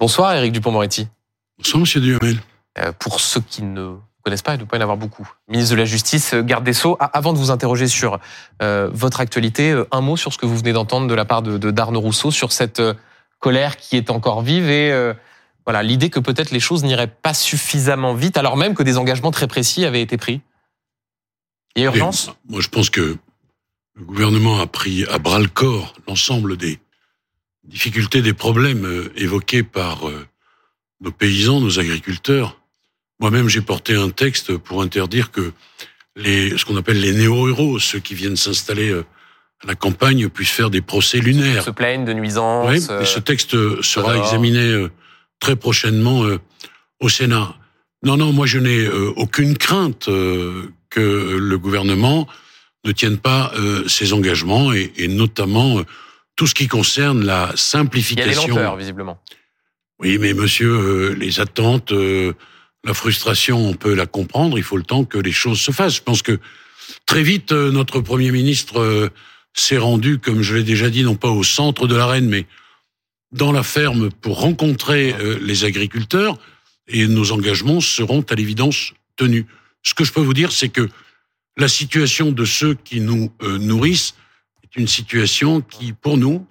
Bonsoir Éric Dupont-Moretti. Bonsoir Monsieur Duhamel. Euh, pour ceux qui ne connaissent pas, il ne doit pas y en avoir beaucoup. Ministre de la Justice, euh, garde des Sceaux. Avant de vous interroger sur euh, votre actualité, un mot sur ce que vous venez d'entendre de la part de, de d'Arnaud Rousseau sur cette colère qui est encore vive et voilà l'idée que peut-être les choses n'iraient pas suffisamment vite, alors même que des engagements très précis avaient été pris. Il y a urgence? moi, je pense que le gouvernement a pris à bras le corps l'ensemble des difficultés, des problèmes évoqués par nos paysans, nos agriculteurs. Moi-même, j'ai porté un texte pour interdire que les, ce qu'on appelle les néo-héros, ceux qui viennent s'installer euh, à la campagne, puissent faire des procès lunaires. Se plaignent de nuisances. Oui, et ce texte sera examiné euh, très prochainement euh, au Sénat. Non, non, moi je n'ai aucune crainte que le gouvernement ne tienne pas ses engagements et, et notamment tout ce qui concerne la simplification. Il y a des lenteurs, visiblement. Oui, mais monsieur, euh, les attentes, euh, la frustration, on peut la comprendre. Il faut le temps que les choses se fassent. Je pense que très vite, euh, notre Premier ministre s'est rendu, comme je l'ai déjà dit, non pas au centre de l'arène, mais dans la ferme pour rencontrer les agriculteurs. Et nos engagements seront à l'évidence tenus. Ce que je peux vous dire, c'est que la situation de ceux qui nous nourrissent est une situation qui, pour nous,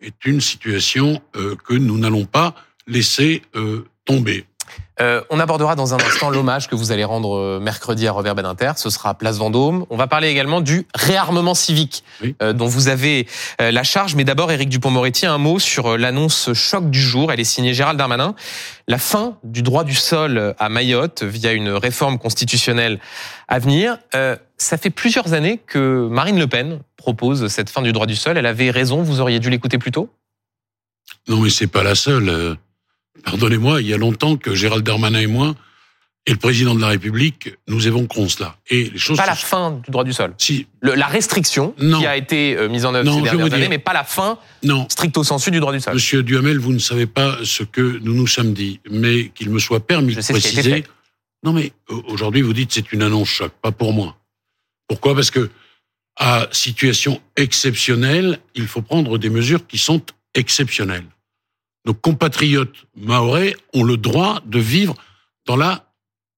est une situation que nous n'allons pas laisser euh, tomber. Euh, on abordera dans un instant l'hommage que vous allez rendre euh, mercredi à Robert Badinter. Ce sera à Place Vendôme. On va parler également du réarmement civique dont vous avez la charge. Mais d'abord, Éric Dupont-Moretti, un mot sur l'annonce choc du jour. Elle est signée Gérald Darmanin. La fin du droit du sol à Mayotte via une réforme constitutionnelle à venir. ça fait plusieurs années que Marine Le Pen propose cette fin du droit du sol. Elle avait raison. Vous auriez dû l'écouter plus tôt. Non, mais c'est pas la seule. Pardonnez-moi, il y a longtemps que Gérald Darmanin et moi et le président de la République, nous évoquons cela. Et les choses pas la fin du droit du sol. Si la restriction qui a été euh, mise en œuvre ces dernières années, mais pas la fin non. stricto sensu du droit du sol. Monsieur Duhamel, vous ne savez pas ce que nous nous sommes dit, mais qu'il me soit permis de préciser. Non, mais aujourd'hui vous dites c'est une annonce choc, pas pour moi. Pourquoi? Parce que à situation exceptionnelle, il faut prendre des mesures qui sont exceptionnelles nos compatriotes maorais ont le droit de vivre dans la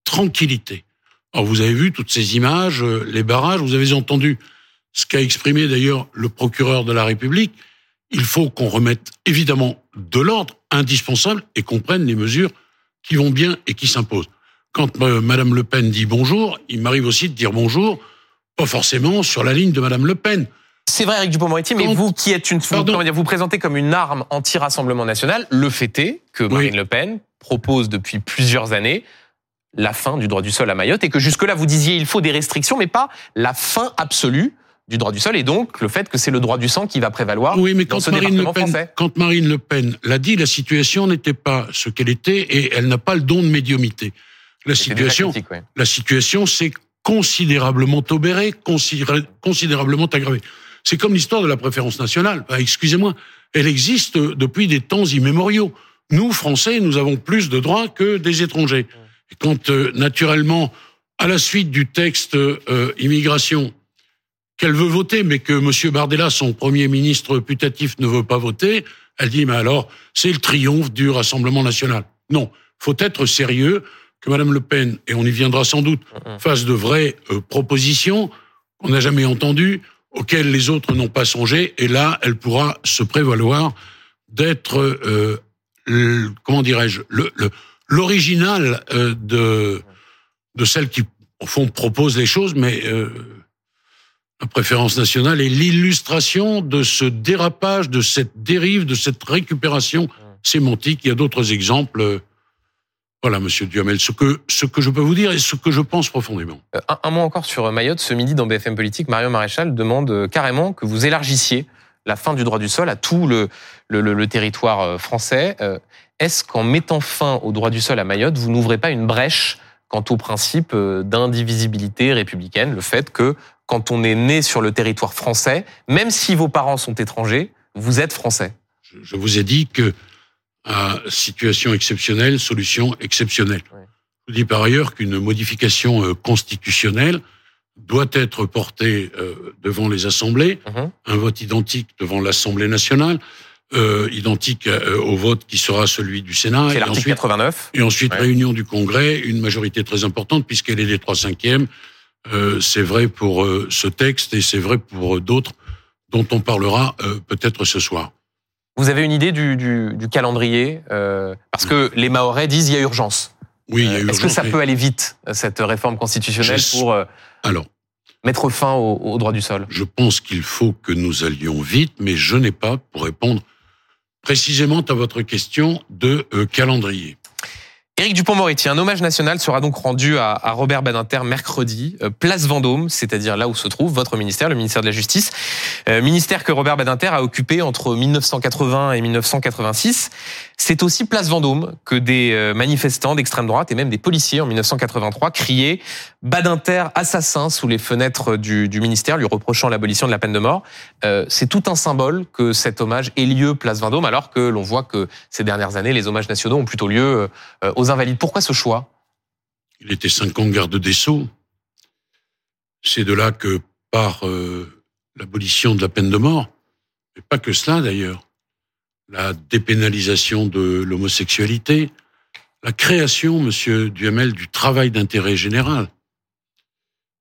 tranquillité. Alors vous avez vu toutes ces images, euh, les barrages, vous avez entendu ce qu'a exprimé d'ailleurs le procureur de la République. Il faut qu'on remette évidemment de l'ordre indispensable et qu'on prenne les mesures qui vont bien et qui s'imposent. Quand euh, Madame Le Pen dit bonjour, il m'arrive aussi de dire bonjour, pas forcément sur la ligne de Madame Le Pen. C'est vrai, Eric Dupond-Moretti, mais vous qui êtes une, dire, vous présentez comme une arme anti-rassemblement national, le fait est que Marine Le Pen propose depuis plusieurs années la fin du droit du sol à Mayotte et que jusque-là vous disiez il faut des restrictions, mais pas la fin absolue du droit du sol et donc le fait que c'est le droit du sang qui va prévaloir oui, mais quand dans ce Marine département le Pen, français. Quand Marine Le Pen l'a dit, la situation n'était pas ce qu'elle était et elle n'a pas le don de médiumité. La situation, la situation s'est considérablement obérée, considérablement aggravée. C'est comme l'histoire de la préférence nationale. Bah, excusez-moi, elle existe depuis des temps immémoriaux. Nous, Français, nous avons plus de droits que des étrangers. Et quand, euh, naturellement, à la suite du texte euh, immigration, qu'elle veut voter, mais que M. Bardella, son Premier ministre putatif, ne veut pas voter, elle dit, mais alors, c'est le triomphe du Rassemblement national. Non, faut être sérieux, que Mme Le Pen, et on y viendra sans doute, fasse de vraies euh, propositions qu'on n'a jamais entendues, auxquelles les autres n'ont pas songé, et là, elle pourra se prévaloir d'être, euh, comment dirais-je, l'original euh, de, de celle qui, au fond, propose les choses, mais euh, la préférence nationale est l'illustration de ce dérapage, de cette dérive, de cette récupération sémantique. Il y a d'autres exemples voilà, Monsieur Duhamel, ce que, ce que je peux vous dire et ce que je pense profondément. Euh, un, mot encore sur Mayotte. Ce midi, dans BFM Politique, Mario Maréchal demande euh, carrément que vous élargissiez la fin du droit du sol à tout le, le, territoire euh, français. Est-ce qu'en mettant fin au droit du sol à Mayotte, vous n'ouvrez pas une brèche quant au principe d'indivisibilité républicaine, le fait que quand on est né sur le territoire français, même si vos parents sont étrangers, vous êtes français? Je vous ai dit que à situation exceptionnelle, solution exceptionnelle. Je vous dis par ailleurs qu'une modification euh, constitutionnelle doit être portée euh, devant les assemblées, mhm. un vote identique devant l'Assemblée nationale. euh, identique au vote qui sera celui du Sénat. C'est l'article 89. Et ensuite, réunion du Congrès, une majorité très importante puisqu'elle est des trois cinquièmes. Euh, c'est vrai pour euh, ce texte et c'est vrai pour d'autres dont on parlera peut-être ce soir. Vous avez une idée du, du, du calendrier Parce que les Mahorais disent il y a urgence. Oui, il y a urgence. Est-ce que ça peut aller vite, cette réforme constitutionnelle, pour Alors, mettre fin au, au droit du sol? Je pense qu'il faut que nous allions vite, mais je n'ai pas, pour répondre précisément à votre question de euh, calendrier. Éric Dupont-Moretti, un hommage national sera donc rendu à, Robert Badinter mercredi, euh, place Vendôme, c'est-à-dire là où se trouve votre ministère, le ministère de la Justice, euh, ministère que Robert Badinter a occupé entre 1980 et 1986. C'est aussi place Vendôme que des euh, manifestants d'extrême droite et même des policiers en 1983 criaient Badinter assassin sous les fenêtres du, ministère, lui reprochant l'abolition de la peine de mort. C'est tout un symbole que cet hommage ait lieu place Vendôme, alors que l'on voit que ces dernières années, les hommages nationaux ont plutôt lieu aux invalides. Pourquoi ce choix? Il était cinq ans garde des Sceaux. C'est de là que par euh, l'abolition de la peine de mort, mais pas que cela d'ailleurs, la dépénalisation de l'homosexualité, la création, Monsieur Duhamel, du travail d'intérêt général,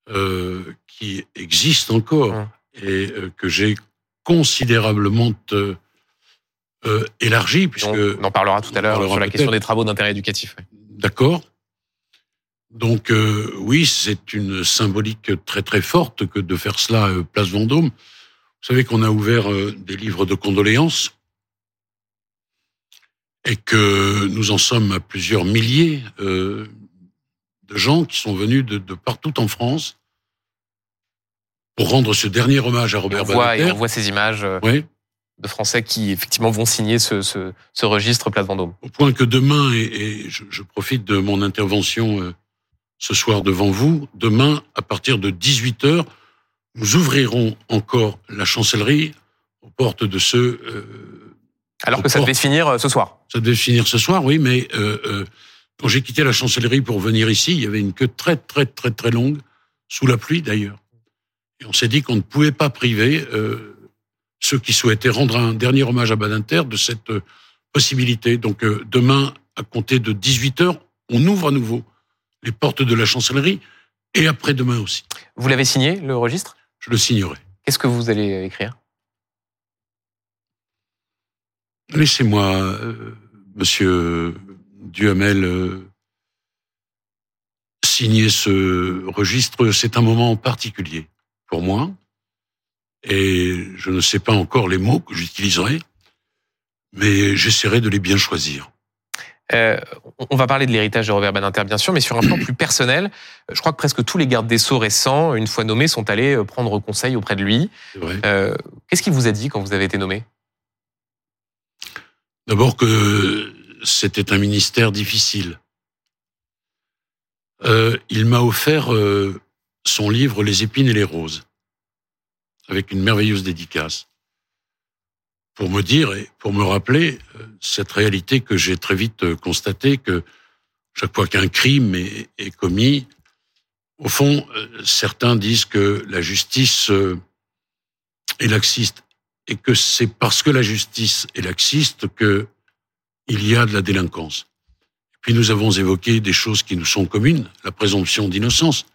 euh, qui existe encore hum. et euh, que j'ai considérablement euh, élargi, puisque... On, en parlera tout à l'heure sur la question des travaux d'intérêt éducatif. D'accord. Donc euh, oui, c'est une symbolique très très forte que de faire cela euh, place Vendôme. Vous savez qu'on a ouvert euh, des livres de condoléances et que nous en sommes à plusieurs milliers de gens qui sont venus de, de, partout en France pour rendre ce dernier hommage à Robert et on voit ces images. Oui de Français qui effectivement vont signer ce, ce, ce registre Place Vendôme. Au point que demain, et, je, je, profite de mon intervention euh, ce soir devant vous, demain, à partir de 18h, nous ouvrirons encore la chancellerie aux portes de ce... Euh, Alors que ça devait finir euh, ce soir. Ça devait finir ce soir, oui, mais euh, quand j'ai quitté la chancellerie pour venir ici, il y avait une queue très très très très longue, sous la pluie d'ailleurs. Et on s'est dit qu'on ne pouvait pas priver ceux qui souhaitaient rendre un dernier hommage à Badinter de cette euh, possibilité. Donc euh, demain, à compter de 18h, on ouvre à nouveau les portes de la chancellerie et après-demain aussi. Vous l'avez signé, le registre? Je le signerai. Qu'est-ce que vous allez écrire? Laissez-moi, euh, monsieur Duhamel, signer ce registre. C'est un moment particulier pour moi et je ne sais pas encore les mots que j'utiliserai, mais j'essaierai de les bien choisir. Euh, on va parler de l'héritage de Robert Badinter, bien sûr, mais sur un plan plus personnel, je crois que presque tous les gardes des Sceaux récents, une fois nommés, sont allés euh, prendre conseil auprès de lui. Euh, Qu'est-ce qu'il vous a dit quand vous avez été nommé? D'abord que c'était un ministère difficile. Euh, il m'a offert euh, son livre Les épines et les roses avec une merveilleuse dédicace, pour me dire et pour me rappeler euh, cette réalité que j'ai très vite constatée, que chaque fois qu'un crime est, commis, au fond, certains disent que la justice est laxiste et que c'est parce que la justice est laxiste que il y a de la délinquance. puis nous avons évoqué des choses qui nous sont communes, la présomption d'innocence,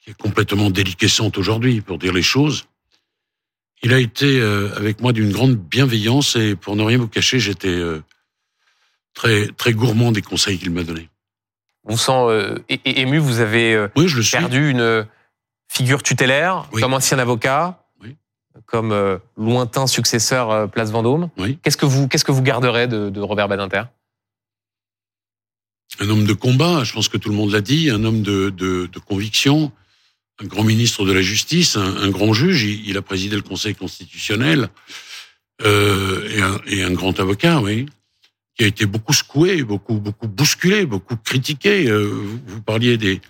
qui est complètement déliquescente aujourd'hui, pour dire les choses. Il a été euh, avec moi d'une grande bienveillance et pour ne rien vous cacher, j'étais euh, très très gourmand des conseils qu'il m'a donnés. Vous sent euh, ému, vous avez oui, je le perdu une figure tutélaire comme ancien avocat, comme lointain successeur Place Vendôme. Oui. Qu'est-ce que vous qu'est-ce que vous garderez de, de Robert Badinter? Un homme de combat, je pense que tout le monde l'a dit, un homme de, de, de conviction, un grand ministre de la Justice, un, grand juge. Il, a présidé le Conseil constitutionnel euh, et, un, et, un, grand avocat, oui, qui a été beaucoup secoué, beaucoup beaucoup bousculé, beaucoup critiqué. Euh, vous, parliez des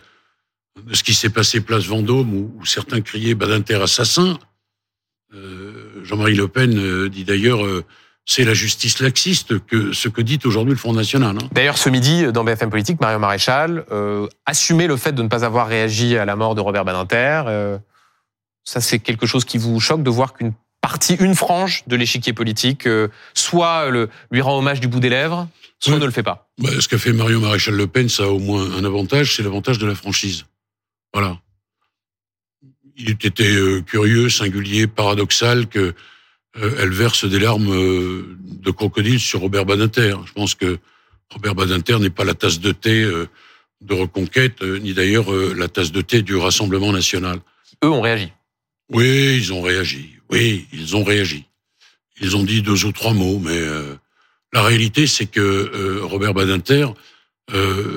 de ce qui s'est passé place Vendôme où, certains criaient Badinter assassin. Euh, Jean-Marie Le Pen euh, dit d'ailleurs euh, c'est la justice laxiste que ce que dit aujourd'hui le Front National. Hein. D'ailleurs, ce midi, dans BFM Politique, Mario Maréchal euh, assumait le fait de ne pas avoir réagi à la mort de Robert Badinter. Euh, ça, c'est quelque chose qui vous choque de voir qu'une partie, une frange de l'échiquier politique, soit le, lui rend hommage du bout des lèvres, soit ne le fait pas. Bah, ce qu'a fait Marion Maréchal Le Pen, ça a au moins un avantage, c'est l'avantage de la franchise. Voilà. Il eût été curieux, singulier, paradoxal que elle verse des larmes de crocodile sur Robert Badinter. Je pense que Robert Badinter n'est pas la tasse de thé de reconquête, euh, ni d'ailleurs euh, la tasse de thé du Rassemblement national. Eux ont réagi. Oui, ils ont réagi. Oui, ils ont réagi. Ils ont dit deux ou trois mots, mais euh, la réalité, c'est que Robert Badinter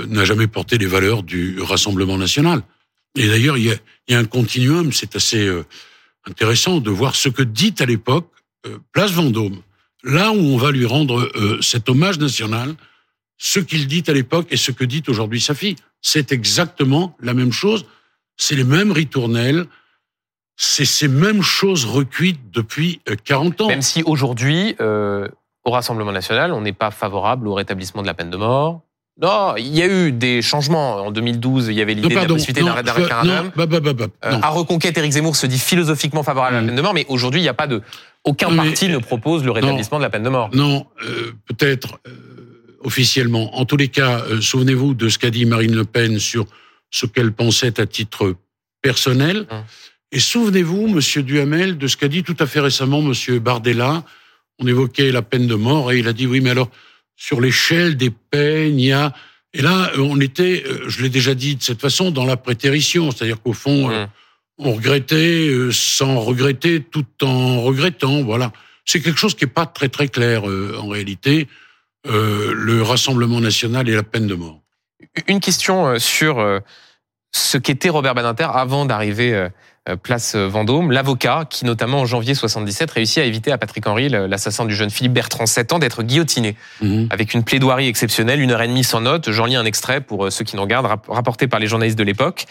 n'a jamais porté les valeurs du Rassemblement national. Et d'ailleurs, il y a, un continuum, c'est assez intéressant de voir ce que dit à l'époque Place Vendôme, là où on va lui rendre cet hommage national, ce qu'il dit à l'époque et ce que dit aujourd'hui sa fille. C'est exactement la même chose. C'est les mêmes ritournelles. C'est ces mêmes choses recuites depuis 40 euh, ans. Même si aujourd'hui, euh, au Rassemblement national, on n'est pas favorable au rétablissement de la peine de mort. Non, il y a eu des changements. En 2012, il y avait l'idée de la possibilité d'un référendum. Bah, bah, bah, euh, à Reconquête, Éric Zemmour se dit philosophiquement favorable à la mm. peine de mort, mais aujourd'hui, il n'y a pas de... Aucun parti ne propose le rétablissement de la peine de mort. Non, peut-être officiellement. En tous les cas, euh, souvenez-vous de ce qu'a dit Marine Le Pen sur ce qu'elle pensait à titre personnel. Hum. Et souvenez-vous, Monsieur Duhamel, de ce qu'a dit tout à fait récemment Monsieur Bardella. On évoquait la peine de mort et il a dit oui, mais alors sur l'échelle des peines, il y a et là euh, on était, euh, je l'ai déjà dit de cette façon, dans la prétérition, c'est-à-dire qu'au fond hum. on regrettait sans regretter, tout en regrettant. Voilà, c'est quelque chose qui est pas très très clair en réalité. Euh, le Rassemblement national et la peine de mort. Une question euh, sur euh, ce qu'était Robert Badinter avant d'arriver place Vendôme, l'avocat qui notamment en janvier 77 réussit à éviter à Patrick Henry, l'assassin du jeune Philippe Bertrand, 7 ans, d'être guillotiné. Mhm. Avec une plaidoirie exceptionnelle, une heure et demie sans note. J'en lis un extrait pour ceux qui nous regardent, rapporté par les journalistes de l'époque.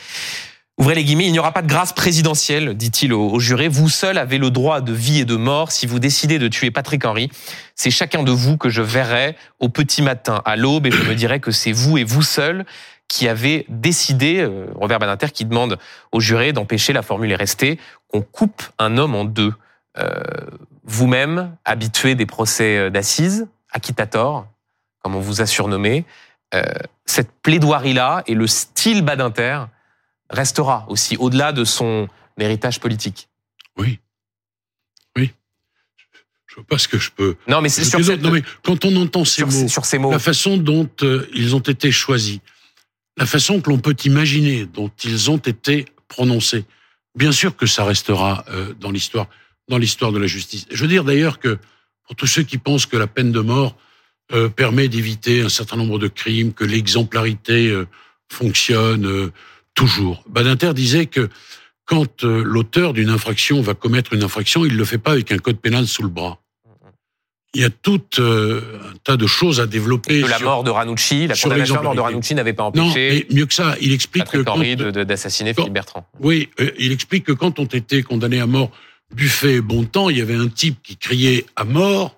Ouvrez les guillemets, il n'y aura pas de grâce présidentielle, dit-il au, juré. Vous seul avez le droit de vie et de mort. Si vous décidez de tuer Patrick Henry, c'est chacun de vous que je verrai au petit matin, à l'aube, et je me dirai que c'est vous et vous seul qui avez décidé, euh, Robert Badinter qui demande au juré d'empêcher, la formule est restée, qu'on coupe un homme en deux. Euh, vous-même, habitué des procès euh, d'assises, acquittator, comme on vous a surnommé, cette plaidoirie-là et le style Badinter restera aussi, au-delà de son héritage politique. Oui. Oui. Je vois pas ce que je peux. Non, mais c'est sur non, mais quand on entend ces, mots, sur ces mots, la façon dont euh, ils ont été choisis, la façon que l'on peut imaginer dont ils ont été prononcés, bien sûr que ça restera euh, dans l'histoire, dans l'histoire de la justice. Je veux dire d'ailleurs que pour tous ceux qui pensent que la peine de mort euh, permet d'éviter un certain nombre de crimes, que l'exemplarité fonctionne toujours. Badinter disait que quand euh, l'auteur d'une infraction va commettre une infraction, il ne le fait pas avec un code pénal sous le bras. Il y a tout euh, un tas de choses à développer. Que la mort de Ranucci, la condamnation mort de Ranucci n'avait pas empêché. Non, mais mieux que ça, il explique que Henry d'assassiner Philippe Bertrand. Oui, euh, il explique que quand on était condamné à mort, Buffet, bon temps, il y avait un type qui criait à mort,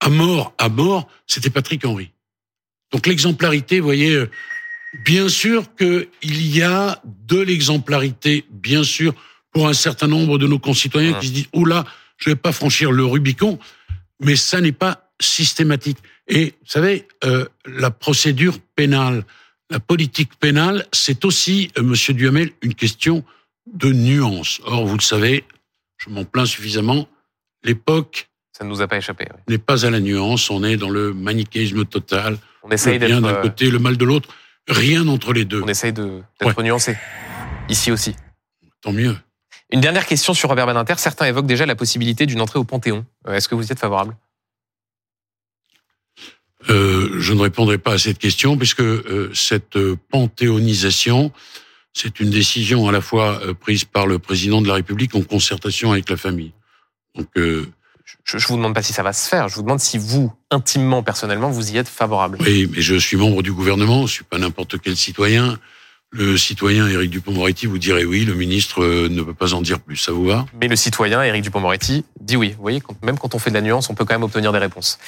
à mort, à mort. C'était Patrick Henry. Donc l'exemplarité, vous voyez, Bien sûr qu'il y a de l'exemplarité, bien sûr, pour un certain nombre de nos concitoyens qui se disent oula, je vais pas franchir le Rubicon, mais ça n'est pas systématique. Et vous savez, euh, la procédure pénale, la politique pénale, c'est aussi, euh, Monsieur Duhamel, une question de nuance. Or, vous le savez, je m'en plains suffisamment. L'époque ça ne nous a pas échappé. N'est pas à la nuance. On est dans le manichéisme total. On essaye le bien d'un euh, côté, le mal de l'autre. Rien entre les deux. On essaye d'être nuancé. Ici aussi. Tant mieux. Une dernière question sur Robert Badinter. Certains évoquent déjà la possibilité d'une entrée au Panthéon. Euh, est-ce que vous y êtes favorable? Euh, Je ne répondrai pas à cette question puisque euh, cette panthéonisation, c'est une décision à la fois prise par le président de la République en concertation avec la famille. Donc je ne vous demande pas si ça va se faire, je vous demande si vous, intimement, personnellement, vous y êtes favorable. Oui, mais je suis membre du gouvernement, je suis pas n'importe quel citoyen. Le citoyen Éric Dupont-Moretti vous dirait oui, le ministre euh, ne peut pas en dire plus. Ça vous va? Mais le citoyen Éric Dupont-Moretti dit oui. Vous voyez, même quand on fait de la nuance, on peut quand même obtenir des réponses.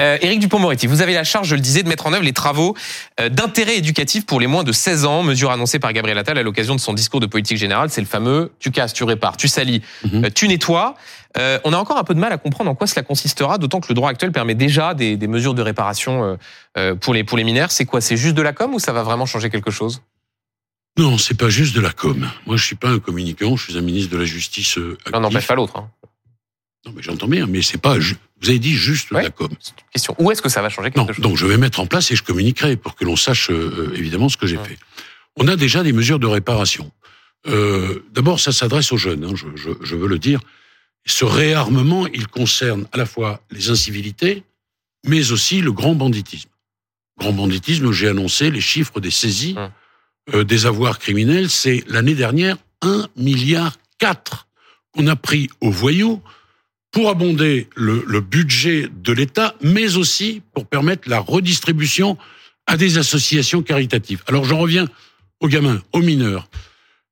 Euh, Éric Dupont-Moretti, vous avez la charge, je le disais, de mettre en œuvre les travaux euh, d'intérêt éducatif pour les moins de 16 ans, mesure annoncée par Gabriel Attal à l'occasion de son discours de politique générale. C'est le fameux tu casses, tu répares, tu salis, mhm. tu nettoies. on a encore un peu de mal à comprendre en quoi cela consistera, d'autant que le droit actuel permet déjà des, des mesures de réparation pour les pour les mineurs. C'est quoi? C'est juste de la com ou ça va vraiment changer quelque chose? Non, c'est pas juste de la com. Moi, je suis pas un communicant, je suis un ministre de la Justice euh, actif. Non, n'empêche pas l'autre. Hein. Non, mais j'entends bien, mais c'est pas. Vous avez dit juste de la com. question. Où est-ce que ça va changer quelque non, Donc, je vais mettre en place et je communiquerai pour que l'on sache euh, euh, évidemment ce que j'ai fait. On a déjà des mesures de réparation. Euh, D'abord, ça s'adresse aux jeunes. Hein, je, je, je, veux le dire. Ce réarmement, il concerne à la fois les incivilités, mais aussi le grand banditisme. Grand banditisme, j'ai annoncé les chiffres des saisies. Hum. Euh, des avoirs criminels, c'est l'année dernière 1 milliard 4 qu'on a pris aux voyous pour abonder le, budget de l'État, mais aussi pour permettre la redistribution à des associations caritatives. Alors j'en reviens aux gamins, aux mineurs.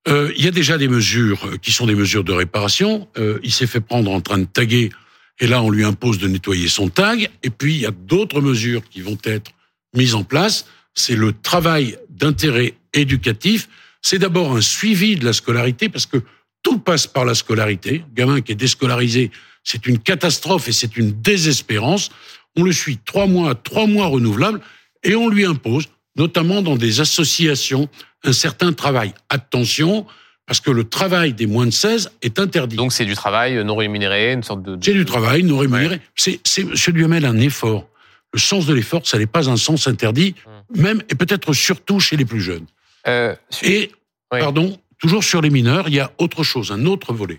Euh, il y a déjà des mesures euh, qui sont des mesures de réparation. Il s'est fait prendre en train de taguer, et là on lui impose de nettoyer son tag. Et puis il y a d'autres mesures qui vont être mises en place. C'est le travail d'intérêt éducatif, c'est d'abord un suivi de la scolarité parce que tout passe par la scolarité. Gamin qui est déscolarisé, c'est une catastrophe et c'est une désespérance. On le suit trois mois, trois mois renouvelables et on lui impose, notamment dans des associations, un certain travail. Attention, parce que le travail des moins de 16 est interdit. Donc c'est du travail non rémunéré, une sorte de... C'est du travail non rémunéré. C'est, c'est, monsieur Duhamel, un effort. Le sens de l'effort, ça n'est pas un sens interdit, hum. même et peut-être surtout chez les plus jeunes. Euh, et, pardon, toujours sur les mineurs, il y a autre chose, un autre volet.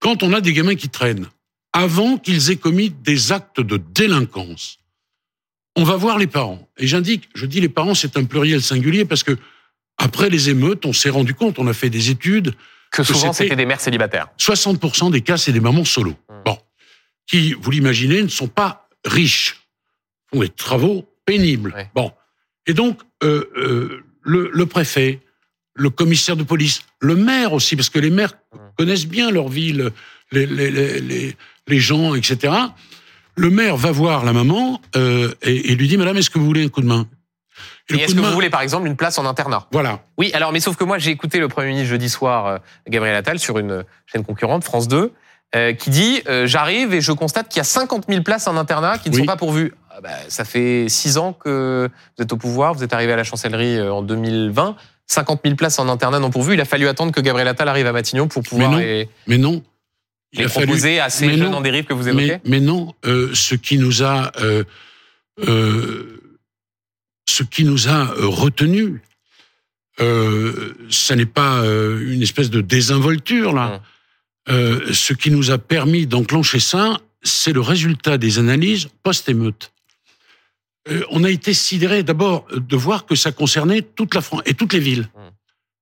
Quand on a des gamins qui traînent, avant qu'ils aient commis des actes de délinquance, on va voir les parents. Et j'indique, je dis les parents, c'est un pluriel singulier parce que après les émeutes, on s'est rendu compte, on a fait des études. Que, souvent c'était des mères célibataires. 60% des cas, c'est des mamans solo. Hmm. Bon. Qui, vous l'imaginez, ne sont pas riches. Font des travaux pénibles. Bon. Et donc, euh, euh, le, le, préfet, le commissaire de police, le maire aussi, parce que les maires connaissent bien leur ville, les, les, les, les gens, etc. Le maire va voir la maman euh, et, et, lui dit, Madame, est-ce que vous voulez un coup de main? Et, est-ce que vous voulez par exemple une place en internat? Voilà. Oui, alors mais sauf que moi j'ai écouté le Premier ministre jeudi soir, Gabriel Attal, sur une chaîne concurrente, France 2, euh, qui dit euh, j'arrive et je constate qu'il y a 50 000 places en internat qui ne sont pas pourvues. Ah bah, ça fait six ans que vous êtes au pouvoir, vous êtes arrivé à la chancellerie euh, en 2020. 50 000 places en internat non pourvues. Il a fallu attendre que Gabriel Attal arrive à Matignon pour pouvoir mais non, mais non. Il les a proposer à ces jeunes en dérive que vous évoquez. Mais, non, ce qui nous a ce qui nous a retenu, euh, ça n'est pas une espèce de désinvolture là. Hum. Euh, ce qui nous a permis d'enclencher ça, c'est le résultat des analyses post-émeute. Euh, on a été sidéré d'abord de voir que ça concernait toute la France et toutes les villes. Mmh.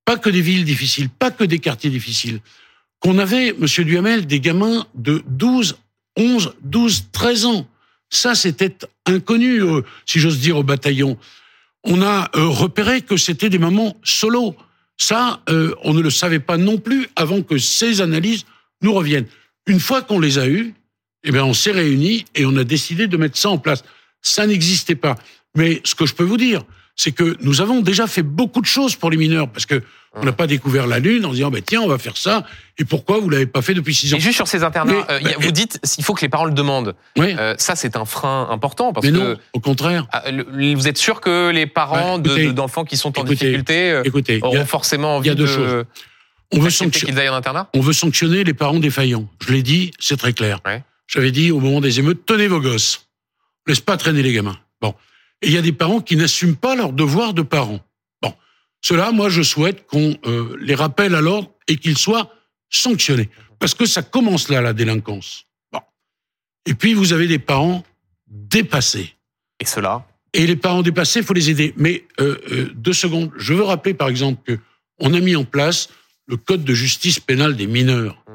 Pas que des villes difficiles, pas que des quartiers difficiles. Qu'on avait, monsieur Duhamel, des gamins de 12, 11, 12, 13 ans. Ça, c'était inconnu, euh, si j'ose dire, au bataillon. On a repéré que c'était des mamans solo. Ça, on ne le savait pas non plus avant que ces analyses nous reviennent. Une fois qu'on les a eus, eh bien, on s'est réunis et on a décidé de mettre ça en place. Ça n'existait pas. Mais ce que je peux vous dire, c'est que nous avons déjà fait beaucoup de choses pour les mineurs parce que on n'a pas découvert la lune en disant bah, tiens on va faire ça et pourquoi vous l'avez pas fait depuis six ans. Et juste sur ces internats, euh, vous dites il faut que les parents le demandent. Oui. Euh, ça c'est un frein important parce Mais que non, au contraire. Ah, vous êtes sûr que les parents bah, d'enfants qui sont en difficulté euh, écoutez, auront forcément envie y a deux de choses. On veut, sanctionner, on veut sanctionner les parents défaillants. Je l'ai dit, c'est très clair. J'avais dit au moment des émeutes, tenez vos gosses. Laisse pas traîner les gamins. Bon. Et il y a des parents qui n'assument pas leur devoir de parents. Bon. Cela, moi, je souhaite qu'on euh, les rappelle à l'ordre et qu'ils soient sanctionnés. Parce que ça commence là, la délinquance. Bon. Et puis, vous avez des parents dépassés. Et cela? Et les parents dépassés, il faut les aider. Mais euh, euh, deux secondes. Je veux rappeler, par exemple, que on a mis en place le code de justice pénale des mineurs. Mmh.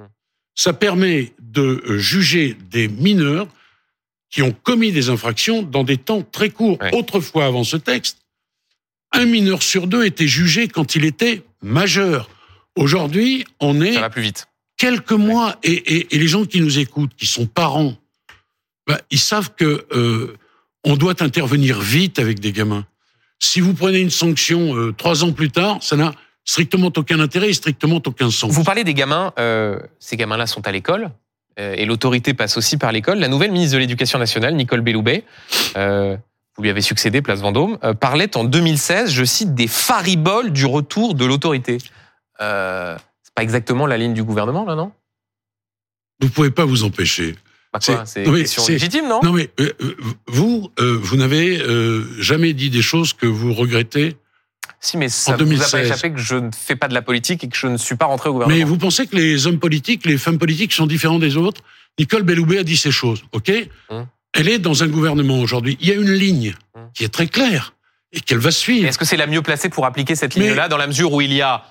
Ça permet de euh, juger des mineurs qui ont commis des infractions dans des temps très courts. Autrefois, avant ce texte, un mineur sur deux était jugé quand il était majeur. Aujourd'hui, on est... Ça va plus vite. Quelques mois, et, les gens qui nous écoutent, qui sont parents, bah, ils savent que euh, on doit intervenir vite avec des gamins. Si vous prenez une sanction euh, trois ans plus tard, ça n'a strictement aucun intérêt et strictement aucun sens. Vous parlez des gamins, euh, ces gamins-là sont à l'école, et l'autorité passe aussi par l'école. La nouvelle ministre de l'Éducation nationale, Nicole Belloubet, vous lui avez succédé, Place Vendôme, parlait en 2016, je cite, des fariboles du retour de l'autorité. Euh, c'est pas exactement la ligne du gouvernement, là, non? Vous pouvez pas vous empêcher. Bah c'est une question légitime, non? Non, mais euh, euh, vous, vous n'avez jamais dit des choses que vous regrettez si, mais ça ne vous a pas échappé que je ne fais pas de la politique et que je ne suis pas rentré au gouvernement. Mais vous pensez que les hommes politiques, les femmes politiques sont différents des autres? Nicole Belloubet a dit ces choses, ok? Hum. Elle est dans un gouvernement aujourd'hui. Il y a une ligne hum. qui est très claire et qu'elle va suivre. Est-ce que c'est la mieux placée pour appliquer cette ligne-là, dans la mesure où il y a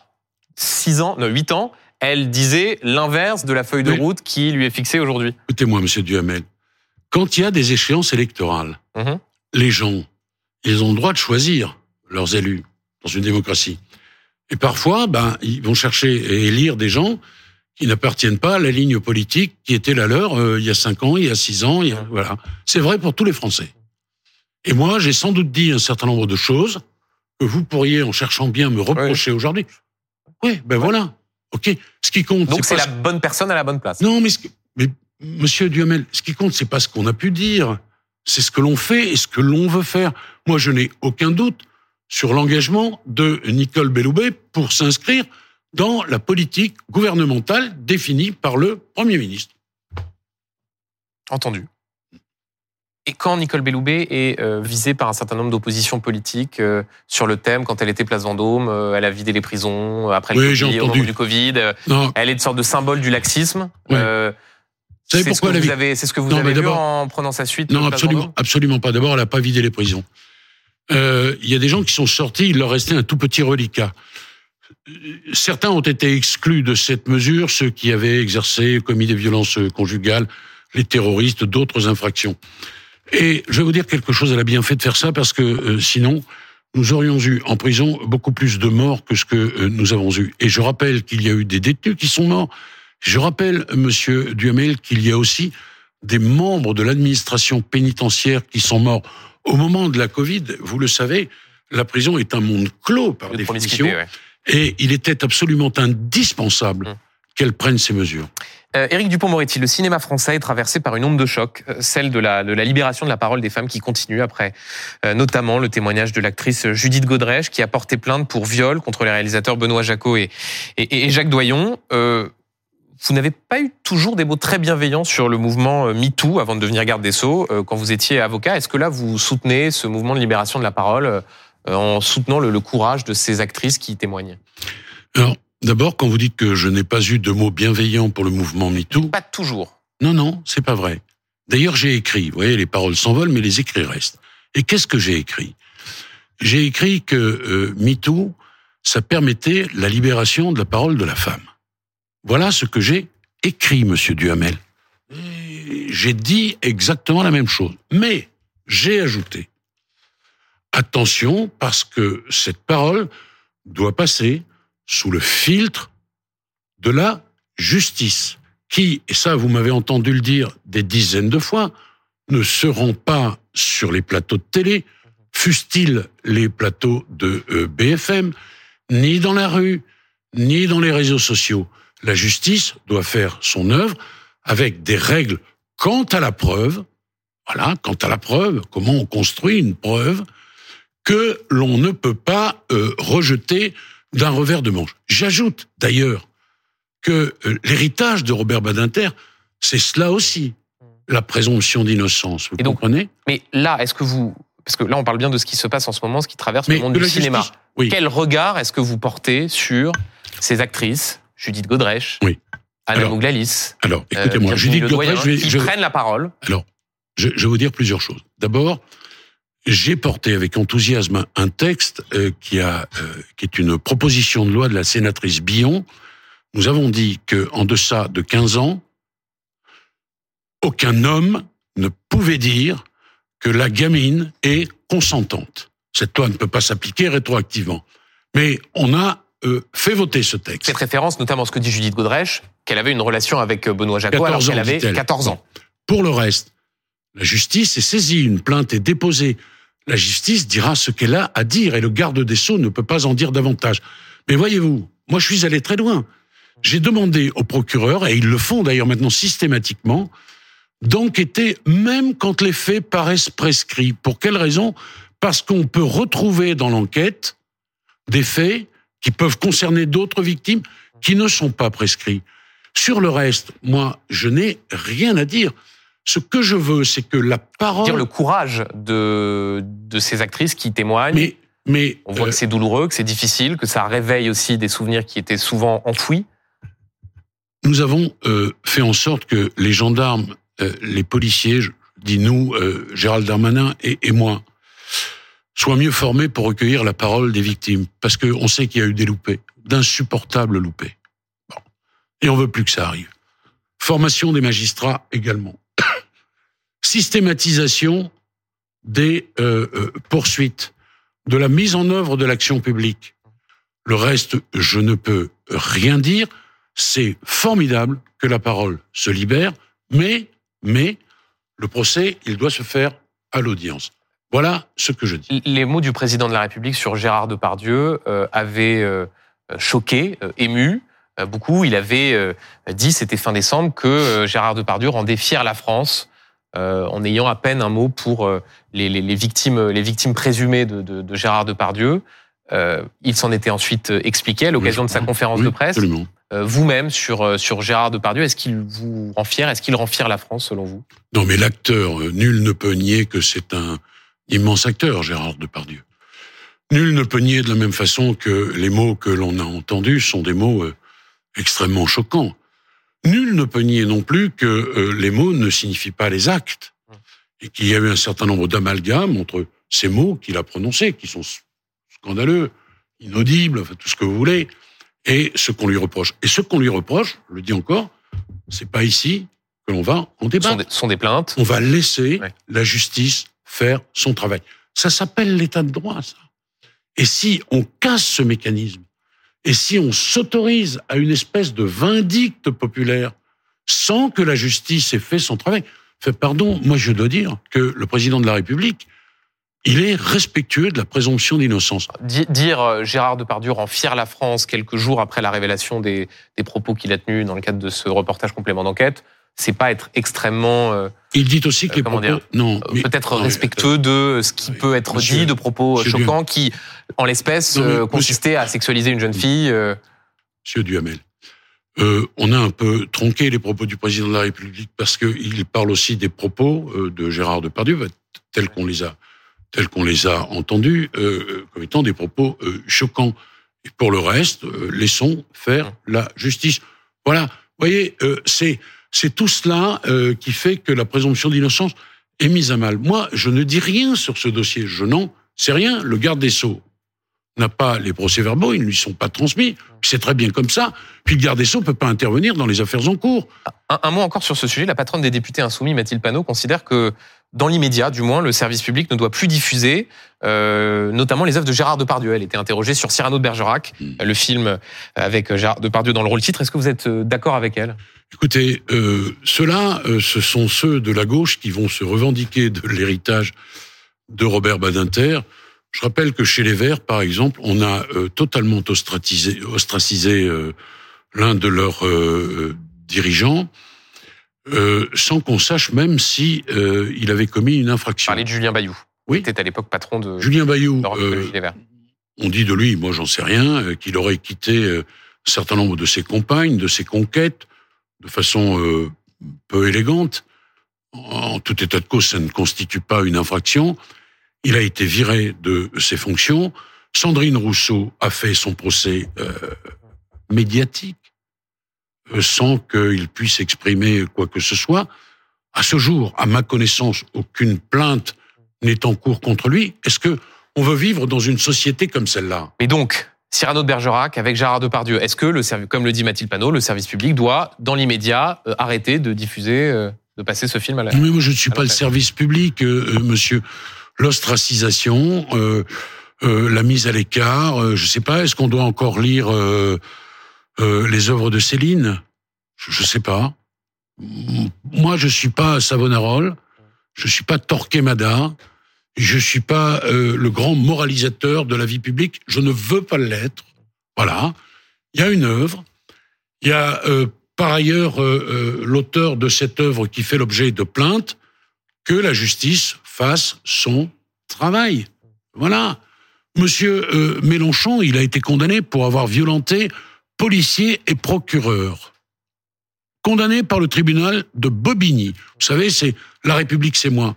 6 ans, non, 8 ans, elle disait l'inverse de la feuille de route qui lui est fixée aujourd'hui? Écoutez-moi, monsieur Duhamel. Quand il y a des échéances électorales, mhm. les gens, ils ont le droit de choisir leurs élus dans une démocratie. Et parfois, ben, ils vont chercher et élire des gens qui n'appartiennent pas à la ligne politique qui était la leur euh, il y a 5 ans, il y a 6 ans, il voilà. C'est vrai pour tous les Français. Et moi, j'ai sans doute dit un certain nombre de choses que vous pourriez, en cherchant bien, me reprocher aujourd'hui. Oui, ben voilà. OK. Ce qui compte. Donc c'est la bonne personne à la bonne place. Non, mais, mais Monsieur Duhamel, ce qui compte, c'est pas ce qu'on a pu dire, c'est ce que l'on fait et ce que l'on veut faire. Moi, je n'ai aucun doute sur l'engagement de Nicole Belloubet pour s'inscrire dans la politique gouvernementale définie par le Premier ministre. Entendu. Et quand Nicole Belloubet est euh, visée par un certain nombre d'oppositions politiques euh, sur le thème, quand elle était place Vendôme, euh, elle a vidé les prisons après le Covid, au moment du Covid, elle est une sorte de symbole du laxisme. C'est ce, que vous avez, c'est ce que vous avez vu en prenant sa suite Non, absolument, absolument pas. D'abord, elle n'a pas vidé les prisons. Il y a des gens qui sont sortis, il leur restait un tout petit reliquat. Certains ont été exclus de cette mesure, ceux qui avaient exercé, commis des violences conjugales, les terroristes, d'autres infractions. Et je vais vous dire quelque chose, elle a bien fait de faire ça parce que euh, sinon, nous aurions eu en prison beaucoup plus de morts que ce que euh, nous avons eu. Et je rappelle qu'il y a eu des détenus qui sont morts. Je rappelle, monsieur Duhamel, qu'il y a aussi des membres de l'administration pénitentiaire qui sont morts. Au moment de la Covid, vous le savez, la prison est un monde clos par définition. Et il était absolument indispensable hum. qu'elle prenne ces mesures. Euh, Éric Dupont-Moretti, le cinéma français est traversé par une onde de choc, euh, celle de la, de la libération de la parole des femmes qui continue après euh, notamment le témoignage de l'actrice Judith Godrèche qui a porté plainte pour viol contre les réalisateurs Benoît Jacot et, et, Jacques Doyon. Euh, vous n'avez pas eu toujours des mots très bienveillants sur le mouvement MeToo avant de devenir garde des Sceaux quand vous étiez avocat. Est-ce que là vous soutenez ce mouvement de libération de la parole en soutenant le, le courage de ces actrices qui témoignent? Alors, D'abord, quand vous dites que je n'ai pas eu de mots bienveillants pour le mouvement MeToo. Pas toujours. Non, non, c'est pas vrai. D'ailleurs, j'ai écrit. Vous voyez, les paroles s'envolent, mais les écrits restent. Et qu'est-ce que j'ai écrit? J'ai écrit que euh, MeToo, ça permettait la libération de la parole de la femme. Voilà ce que j'ai écrit, Monsieur Duhamel. J'ai dit exactement la même chose. Mais j'ai ajouté attention parce que cette parole doit passer sous le filtre de la justice, qui, et ça vous m'avez entendu le dire des dizaines de fois, ne seront pas sur les plateaux de télé, fussent-ils les plateaux de euh, BFM, ni dans la rue, ni dans les réseaux sociaux. La justice doit faire son œuvre avec des règles quant à la preuve, voilà, quant à la preuve, comment on construit une preuve, que l'on ne peut pas euh, rejeter d'un revers de manche. J'ajoute d'ailleurs que euh, l'héritage de Robert Badinter, c'est cela aussi, la présomption d'innocence. Vous comprenez? Mais là, est-ce que vous... Parce que là, on parle bien de ce qui se passe en ce moment, ce qui traverse le monde du cinéma. Quel regard est-ce que vous portez sur ces actrices, Judith Godrèche, oui. Anna alors, Mouglalis, alors, écoutez-moi, euh, Judith Godrèche, je qui prennent la parole Alors, je, je vais vous dire plusieurs choses. D'abord, j'ai porté avec enthousiasme un texte euh, qui a euh, qui est une proposition de loi de la sénatrice Billon. Nous avons dit que en deçà de 15 ans, aucun homme ne pouvait dire que la gamine est consentante. Cette loi ne peut pas s'appliquer rétroactivement. Mais on a euh, fait voter ce texte. Cette référence, notamment ce que dit Judith Godrèche, qu'elle avait une relation avec euh, Benoît Jacquot alors qu'elle avait 14 ans. Pour le reste, la justice est saisie, une plainte est déposée. La justice dira ce qu'elle a à dire et le garde des Sceaux ne peut pas en dire davantage. Mais voyez-vous, moi je suis allé très loin. J'ai demandé au procureur, et ils le font d'ailleurs maintenant systématiquement, d'enquêter même quand les faits paraissent prescrits. Pour quelle raison? Parce qu'on peut retrouver dans l'enquête des faits qui peuvent concerner d'autres victimes qui ne sont pas prescrits. Sur le reste, moi, je n'ai rien à dire. Ce que je veux, c'est que la parole. Dire le courage de, de ces actrices qui témoignent. Mais, mais on voit que euh, c'est douloureux, que c'est difficile, que ça réveille aussi des souvenirs qui étaient souvent enfouis. Nous avons euh, fait en sorte que les gendarmes, euh, les policiers, je dis nous, Gérald Darmanin et, et moi, soient mieux formés pour recueillir la parole des victimes, parce qu'on sait qu'il y a eu des loupés, d'insupportables loupés. Et on veut plus que ça arrive. Formation des magistrats également. Systématisation des euh, euh, poursuites, de la mise en œuvre de l'action publique. Le reste, je ne peux rien dire. C'est formidable que la parole se libère, mais, mais, le procès, il doit se faire à l'audience. Voilà ce que je dis. Les mots du président de la République sur Gérard Depardieu euh, avaient euh, choqué, euh, ému beaucoup. Il avait dit, c'était fin décembre, que Gérard Depardieu rendait fier la France en ayant à peine un mot pour les, victimes, les victimes présumées de, Gérard Depardieu. il s'en était ensuite expliqué à l'occasion de sa conférence de presse. Vous-même sur sur Gérard Depardieu, est-ce qu'il vous rend fier? Est-ce qu'il rend fier la France selon vous? Non, mais l'acteur, nul ne peut nier que c'est un immense acteur, Gérard Depardieu. Nul ne peut nier de la même façon que les mots que l'on a entendus sont des mots euh, extrêmement choquants. Nul ne peut nier non plus que euh, les mots ne signifient pas les actes et qu'il y a eu un certain nombre d'amalgames entre ces mots qu'il a prononcés, qui sont scandaleux, inaudibles, enfin tout ce que vous voulez, et ce qu'on lui reproche. Et ce qu'on lui reproche, je le dis encore, c'est pas ici que l'on va en débattre. Ce sont des, plaintes. On va laisser la justice faire son travail. Ça s'appelle l'état de droit, ça. Et si on casse ce mécanisme, et si on s'autorise à une espèce de vindicte populaire sans que la justice ait fait son travail, fait pardon, moi je dois dire que le président de la République, il est respectueux de la présomption d'innocence. Dire euh, Gérard Depardieu rend fier la France quelques jours après la révélation des, des propos qu'il a tenus dans le cadre de ce reportage complément d'enquête, c'est pas être extrêmement. Euh, il dit aussi que les propos, non, euh, peut-être respectueux de ce qui peut être dit, de propos choquants qui, en l'espèce, euh, consistaient à sexualiser une jeune fille. Monsieur Duhamel, on a un peu tronqué les propos du président de la République parce qu'il parle aussi des propos de Gérard Depardieu, bah, tels qu'on les a, tels qu'on les a entendus, comme étant des propos choquants. Et pour le reste, laissons faire la justice. Voilà. Vous voyez, c'est c'est tout cela euh, qui fait que la présomption d'innocence est mise à mal. Moi, je ne dis rien sur ce dossier. Je n'en sais rien. Le garde des Sceaux n'a pas les procès-verbaux, ils ne lui sont pas transmis. C'est très bien comme ça. Puis le garde des Sceaux ne peut pas intervenir dans les affaires en cours. Un, mot encore sur ce sujet. La patronne des députés insoumis, Mathilde Panot, considère que dans l'immédiat, du moins, le service public ne doit plus diffuser, euh, notamment les œuvres de Gérard Depardieu. Elle était interrogée sur Cyrano de Bergerac, hmm. le film avec Gérard Depardieu dans le rôle titre. Est-ce que vous êtes euh, d'accord avec elle? Écoutez, euh, ceux-là, euh, ce sont ceux de la gauche qui vont se revendiquer de l'héritage de Robert Badinter. Je rappelle que chez les Verts, par exemple, on a euh, totalement ostracisé, ostracisé euh, l'un de leurs dirigeants, sans qu'on sache même si il avait commis une infraction. Parler de Julien Bayou. Oui. Était à l'époque patron de. Julien Bayou. on dit de lui, moi j'en sais rien, qu'il aurait quitté un certain nombre de ses compagnes, de ses conquêtes, de façon euh, peu élégante. En tout état de cause, ça ne constitue pas une infraction. Il a été viré de ses fonctions. Sandrine Rousseau a fait son procès euh, médiatique euh, sans qu'il puisse exprimer quoi que ce soit. À ce jour, à ma connaissance, aucune plainte n'est en cours contre lui. Est-ce que on veut vivre dans une société comme celle-là? Et donc, Cyrano de Bergerac avec Gérard Depardieu. Est-ce que, le, comme le dit Mathilde Panot, le service public doit, dans l'immédiat, euh, arrêter de diffuser, euh, de passer ce film à la Mais moi, je ne suis pas le service public, euh, monsieur. l'ostracisation, la mise à l'écart. Je sais pas. Est-ce qu'on doit encore lire les œuvres de Céline? Je ne sais pas. Moi, je suis pas Savonarole. Je suis pas Torquemada. Je suis pas le grand moralisateur de la vie publique. Je ne veux pas l'être. Voilà. Il y a une œuvre. Il y a par ailleurs l'auteur de cette œuvre qui fait l'objet de plaintes que la justice fasse son travail. Voilà. Monsieur euh, Mélenchon, il a été condamné pour avoir violenté policiers et procureurs. Condamné par le tribunal de Bobigny. Vous savez, c'est La République, c'est moi.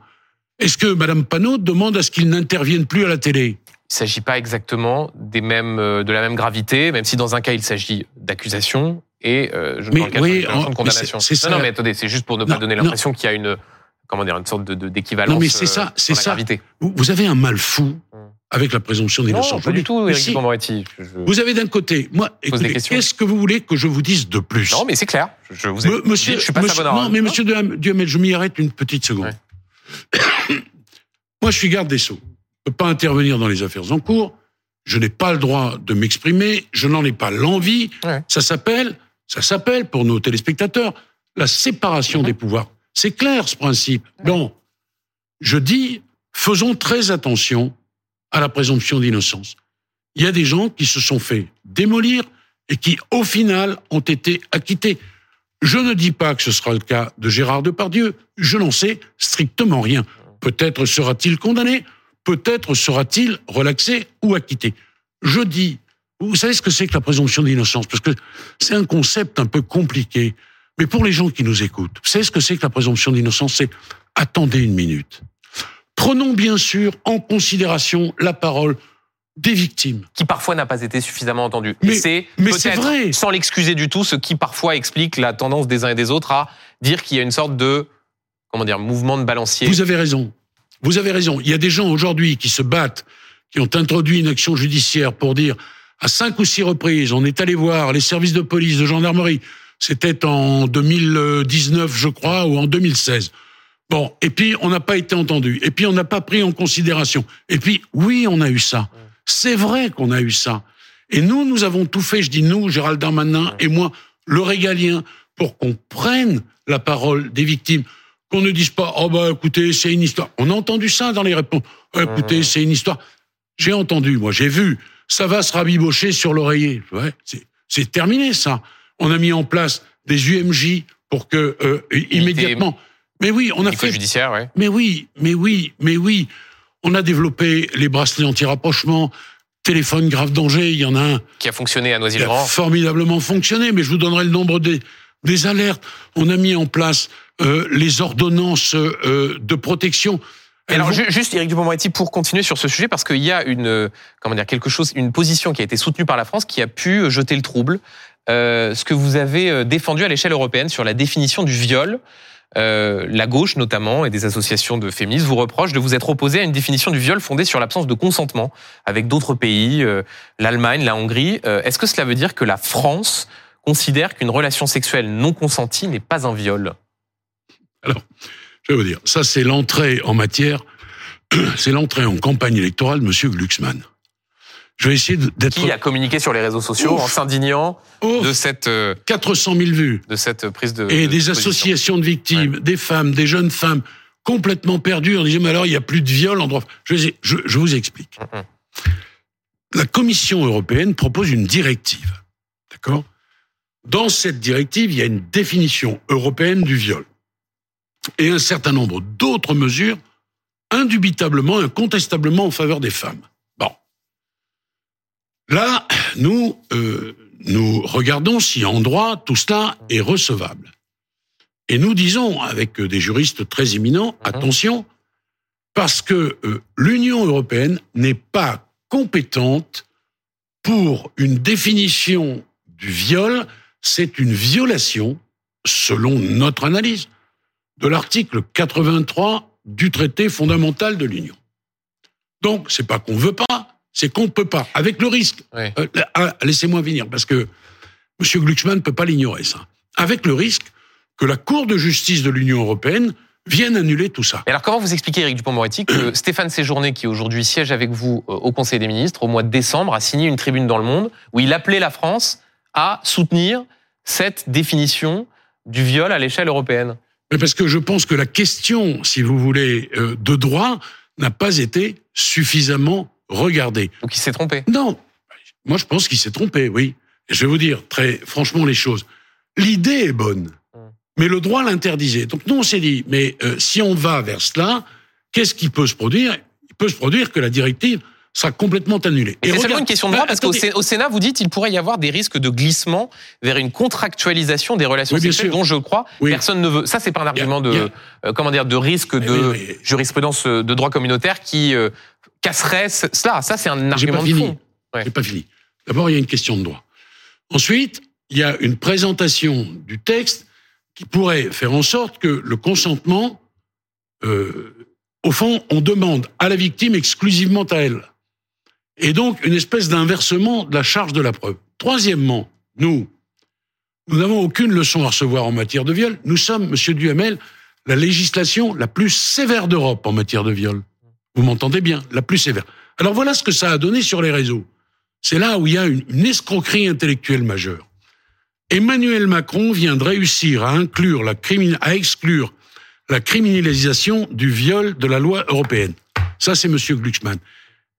Est-ce que Madame Panot demande à ce qu'il n'intervienne plus à la télé? Il ne s'agit pas exactement des mêmes, euh, de la même gravité, même si dans un cas il s'agit d'accusation et euh, mais, dans le cas oui, de condamnation. C'est ça. Non, mais attendez, c'est juste pour ne pas donner l'impression qu'il y a une comment dire, une sorte de d'équivalence. Non, mais c'est ça, euh, c'est ça. Vous avez un mal fou hmm. avec la présomption d'innocence. Non, pas du tout, Eric Moretti. Vous avez d'un côté, moi, qu'est-ce que vous voulez que je vous dise de plus? Non, mais c'est clair. Je vous ai, monsieur, je suis pas monsieur, Non, mais monsieur Duhamel, je m'y arrête une petite seconde. Moi, je suis garde des Sceaux. Je ne peux pas intervenir dans les affaires en cours. Je n'ai pas le droit de m'exprimer. Je n'en ai pas l'envie. Ça s'appelle, ça s'appelle, pour nos téléspectateurs, la séparation des pouvoirs. C'est clair ce principe. Donc, je dis, faisons très attention à la présomption d'innocence. Il y a des gens qui se sont fait démolir et qui, au final, ont été acquittés. Je ne dis pas que ce sera le cas de Gérard Depardieu. Je n'en sais strictement rien. Peut-être sera-t-il condamné, peut-être sera-t-il relaxé ou acquitté. Je dis, vous savez ce que c'est que la présomption d'innocence? Parce que c'est un concept un peu compliqué. Mais pour les gens qui nous écoutent, vous savez ce que c'est que la présomption d'innocence? C'est attendez une minute. Prenons bien sûr en considération la parole des victimes. Qui parfois n'a pas été suffisamment entendue. Mais c'est peut-être, sans l'excuser du tout, ce qui parfois explique la tendance des uns et des autres à dire qu'il y a une sorte de comment dire mouvement de balancier. Vous avez raison. Vous avez raison. Il y a des gens aujourd'hui qui se battent, qui ont introduit une action judiciaire pour dire à cinq ou six reprises, on est allé voir les services de police, de gendarmerie, c'était en 2019, je crois, ou en 2016. Bon, et puis on n'a pas été entendu, et puis on n'a pas pris en considération. Et puis, oui, on a eu ça. C'est vrai qu'on a eu ça. Et nous, nous avons tout fait, je dis nous, Gérald Darmanin et moi, le régalien, pour qu'on prenne la parole des victimes, qu'on ne dise pas, oh bah écoutez, c'est une histoire. On a entendu ça dans les réponses. Oh, écoutez, c'est une histoire. J'ai entendu, moi, j'ai vu, ça va se rabibocher sur l'oreiller. Ouais, c'est terminé ça on a mis en place des UMJ pour que euh, immédiatement. Mais oui, on a fait. judiciaire, ouais. Mais oui, mais oui, mais oui. On a développé les bracelets anti-rapprochement, téléphone grave danger. Il y en a un qui a fonctionné à Noisy-le-Grand. Formidablement fonctionné, mais je vous donnerai le nombre des, des alertes. On a mis en place euh, les ordonnances euh, de protection. alors juste Éric Dupond-Moretti pour continuer sur ce sujet parce qu'il y a une comment dire quelque chose une position qui a été soutenue par la France qui a pu jeter le trouble euh, ce que vous avez euh, défendu à l'échelle européenne sur la définition du viol. Euh, la gauche notamment et des associations de féministes vous reprochent de vous être opposé à une définition du viol fondée sur l'absence de consentement avec d'autres pays, l'Allemagne, la Hongrie. Est-ce que cela veut dire que la France considère qu'une relation sexuelle non consentie n'est pas un viol? Alors, je vais vous dire, ça c'est l'entrée en matière, c'est l'entrée en campagne électorale de M. Glucksmann. Je vais essayer d'être. Qui a communiqué sur les réseaux sociaux en s'indignant de cette 400 000 vues de cette prise de et des associations de victimes, des femmes, des jeunes femmes complètement perdues en disant mais alors il n'y a plus de viol en droit. Je, je, je vous explique. Mm, mm. La Commission européenne propose une directive, d'accord? Dans cette directive, il y a une définition européenne du viol et un certain nombre d'autres mesures indubitablement, incontestablement en faveur des femmes. Là, nous, euh, nous regardons si en droit tout cela est recevable. Et nous disons, avec des juristes très éminents, mhm. attention, parce que euh, l'Union européenne n'est pas compétente pour une définition du viol, c'est une violation, selon notre analyse, de l'article 83 du traité fondamental de l'Union. Donc, c'est pas qu'on veut pas, c'est qu'on ne peut pas, avec le risque. Euh, ah, laissez-moi venir, parce que M. Glucksmann ne peut pas l'ignorer, ça. Avec le risque que la Cour de justice de l'Union européenne viennent annuler tout ça. alors comment vous expliquez, Éric Dupont-Moretti, que Stéphane Séjourné, qui aujourd'hui siège avec vous euh, au Conseil des ministres, au mois de décembre, a signé une tribune dans le Monde où il appelait la France à soutenir cette définition du viol à l'échelle européenne? Parce que je pense que la question, si vous voulez, euh, de droit n'a pas été suffisamment regardée. Donc il s'est trompé Non. Moi, je pense qu'il s'est trompé, oui. je vais vous dire très franchement les choses. L'idée est bonne mais le droit l'interdisait. Donc nous, on s'est dit, mais euh, si on va vers cela, qu'est-ce qui peut se produire? Il peut se produire que la directive sera complètement annulée. Et c'est seulement une question de droit, parce qu'au Sénat, vous dites, il pourrait y avoir des risques de glissement vers une contractualisation des relations sexuelles dont je crois personne ne veut. Ça, c'est pas un argument de, euh, comment dire, de risque de jurisprudence euh, de droit communautaire qui casserait cela. Ça, c'est un argument de fond. J'ai pas fini. D'abord, il y a une question de droit. Ensuite, il y a une présentation du texte qui pourrait faire en sorte que le consentement, euh, au fond, on demande à la victime exclusivement à elle. Et donc, une espèce d'inversement de la charge de la preuve. Troisièmement, nous, nous n'avons aucune leçon à recevoir en matière de viol. Nous sommes, Monsieur Duhamel, la législation la plus sévère d'Europe en matière de viol. Vous m'entendez bien, la plus sévère. Alors voilà ce que ça a donné sur les réseaux. C'est là où il y a une escroquerie intellectuelle majeure. Emmanuel Macron vient de réussir à inclure la à exclure la criminalisation du viol de la loi européenne. Ça, c'est Monsieur Glucksmann.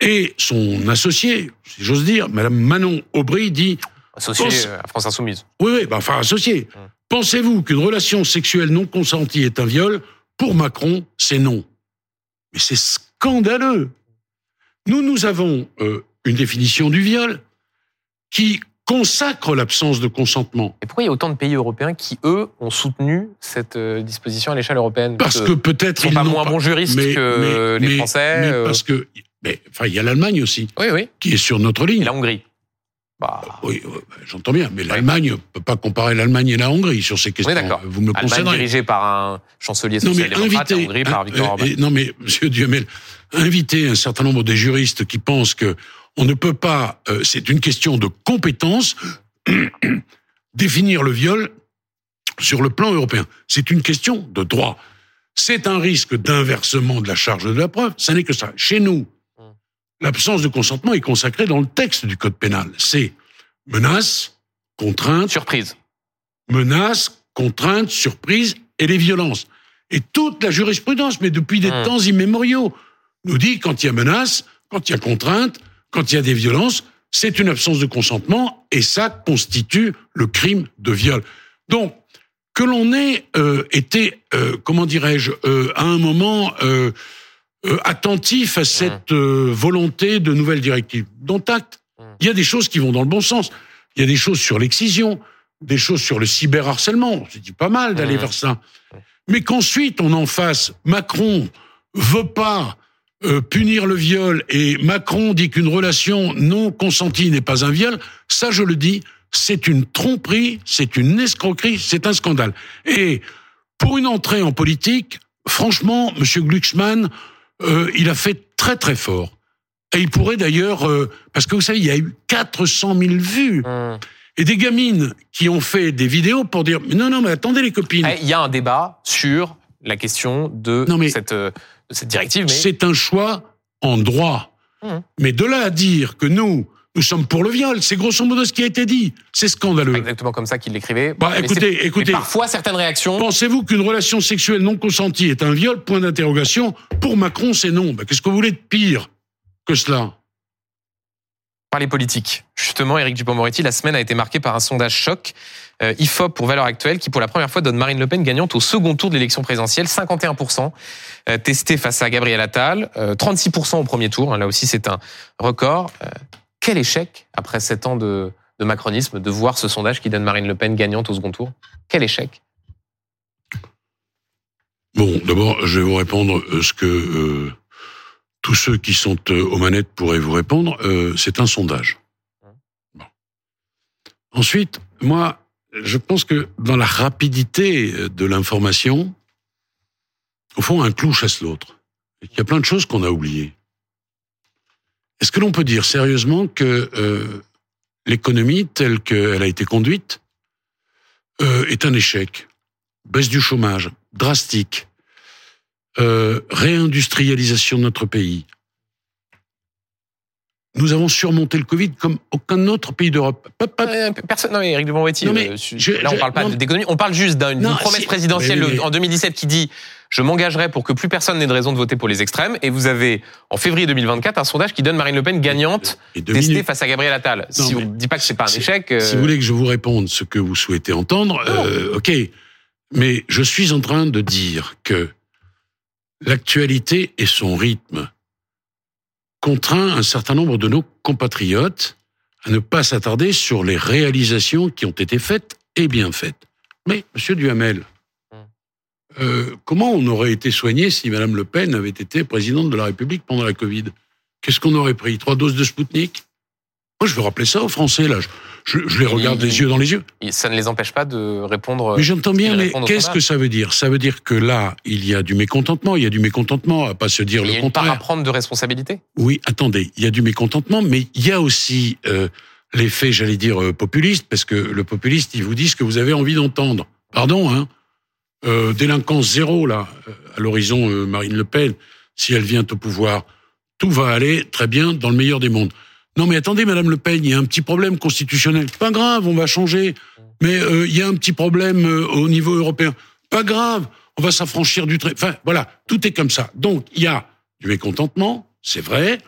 Et son associé, si j'ose dire, Madame Manon Aubry, dit associé à France Insoumise. Oui, oui, bah, enfin associé. Hum. Pensez-vous qu'une relation sexuelle non consentie est un viol Pour Macron, c'est non. Mais c'est scandaleux. Nous, nous avons euh, une définition du viol qui consacre l'absence de consentement. Et pourquoi il y a autant de pays européens qui, eux, ont soutenu cette euh, disposition à l'échelle européenne? Parce, que, peut-être ils sont pas moins bons juristes que les Français. Mais euh. parce que, mais, enfin, il y a l'Allemagne aussi, oui, oui. qui est sur notre ligne. Et la Hongrie. Bah... Oui, j'entends bien, mais l'Allemagne, on peut pas comparer l'Allemagne et la Hongrie sur ces questions. Oui. Vous me concéderez. dirigé par un chancelier social-démocrate, Hongrie par Victor Orban. Non, mais Monsieur Duhamel, inviter un certain nombre de juristes qui pensent que on ne peut pas, euh, c'est une question de compétence, définir le viol sur le plan européen. C'est une question de droit. C'est un risque d'inversement de la charge de la preuve. Ça n'est que ça. Chez nous, l'absence de consentement est consacrée dans le texte du code pénal. C'est menace, contrainte, surprise, menace, contrainte, surprise et les violences. Et toute la jurisprudence, mais depuis des hmm. temps immémoriaux, nous dit quand il y a menace, quand il y a contrainte, quand il y a des violences, c'est une absence de consentement et ça constitue le crime de viol. Donc, que l'on ait euh, été, euh, comment dirais-je, euh, à un moment attentif à cette volonté de nouvelle directive, dont acte. Il y a des choses qui vont dans le bon sens. Il y a des choses sur l'excision, des choses sur le cyberharcèlement. C'est dit pas mal d'aller vers ça. Mais qu'ensuite on en fasse, Macron veut pas euh, punir le viol et Macron dit qu'une relation non consentie n'est pas un viol, ça je le dis, c'est une tromperie, c'est une escroquerie, c'est un scandale. Et pour une entrée en politique, franchement, Monsieur Glucksmann, euh, il a fait très très fort. Et il pourrait d'ailleurs, euh, parce que vous savez, il y a eu 400 000 vues. Mmh. Et des gamines qui ont fait des vidéos pour dire non non mais attendez les copines. Eh, il y a un débat sur la question de cette cette directive. C'est un choix en droit. Mmh. Mais de là à dire que nous, nous sommes pour le viol, c'est grosso modo ce qui a été dit. C'est scandaleux. Exactement comme ça qu'il l'écrivait. Bah, écoutez, écoutez. parfois, certaines réactions. Pensez-vous qu'une relation sexuelle non consentie est un viol? Point d'interrogation. Pour Macron, c'est non. Bah, qu'est-ce que vous voulez de pire que cela? Par les politiques. Justement, Éric Dupond-Moretti, la semaine a été marquée par un sondage choc euh, IFOP pour Valeurs Actuelles, qui pour la première fois donne Marine Le Pen gagnante au second tour de l'élection présidentielle, 51% euh, testé face à Gabriel Attal, 36% euh, au premier tour, hein, là aussi c'est un record. Quel échec, après sept ans de, macronisme, de voir ce sondage qui donne Marine Le Pen gagnante au second tour? Quel échec? Bon, d'abord, je vais vous répondre ce que tous ceux qui sont aux manettes pourraient vous répondre. c'est un sondage. Ensuite, moi, je pense que dans la rapidité de l'information, au fond, un clou chasse l'autre. Il y a plein de choses qu'on a oubliées. Est-ce que l'on peut dire sérieusement que euh, l'économie telle qu'elle a été conduite euh, est un échec? Baisse du chômage drastique, euh, réindustrialisation de notre pays. Nous avons surmonté le Covid comme aucun autre pays d'Europe. Personne, non, mais Eric Dupond-Moretti, là, on parle pas d'économie, on parle juste d'une promesse présidentielle en 2017 qui dit je m'engagerai pour que plus personne n'ait de raison de voter pour les extrêmes. Et vous avez, en février 2024, un sondage qui donne Marine Le Pen gagnante, testée face à Gabriel Attal. si on ne dit pas que c'est pas un échec. Si vous voulez que je vous réponde ce que vous souhaitez entendre, euh, ok. Mais je suis en train de dire que l'actualité et son rythme contraint un certain nombre de nos compatriotes à ne pas s'attarder sur les réalisations qui ont été faites et bien faites. Mais, Monsieur Duhamel, euh, comment on aurait été soigné si Madame Le Pen avait été présidente de la République pendant la Covid? Qu'est-ce qu'on aurait pris? Trois doses de Spoutnik? Moi, je veux rappeler ça aux Français, là. Je, les regarde les yeux dans les yeux. Ça ne les empêche pas de répondre. Mais j'entends bien, mais qu'est-ce que ça veut dire? Ça veut dire que là, il y a du mécontentement. Il y a du mécontentement, à pas se dire le contraire. Il y a une part à prendre de responsabilité. Oui, attendez, il y a du mécontentement, mais il y a aussi euh, l'effet, j'allais dire, euh, populiste, parce que le populiste, il vous dit ce que vous avez envie d'entendre. Pardon, hein euh, délinquance zéro là euh, à l'horizon euh, Marine Le Pen. Si elle vient au pouvoir tout va aller très bien dans le meilleur des mondes. Non mais attendez Madame Le Pen il y a un petit problème constitutionnel. Pas grave on va changer. Mais euh, il y a un petit problème au niveau européen. Pas grave on va s'affranchir du trait enfin voilà tout est comme ça. Donc il y a du mécontentement c'est vrai.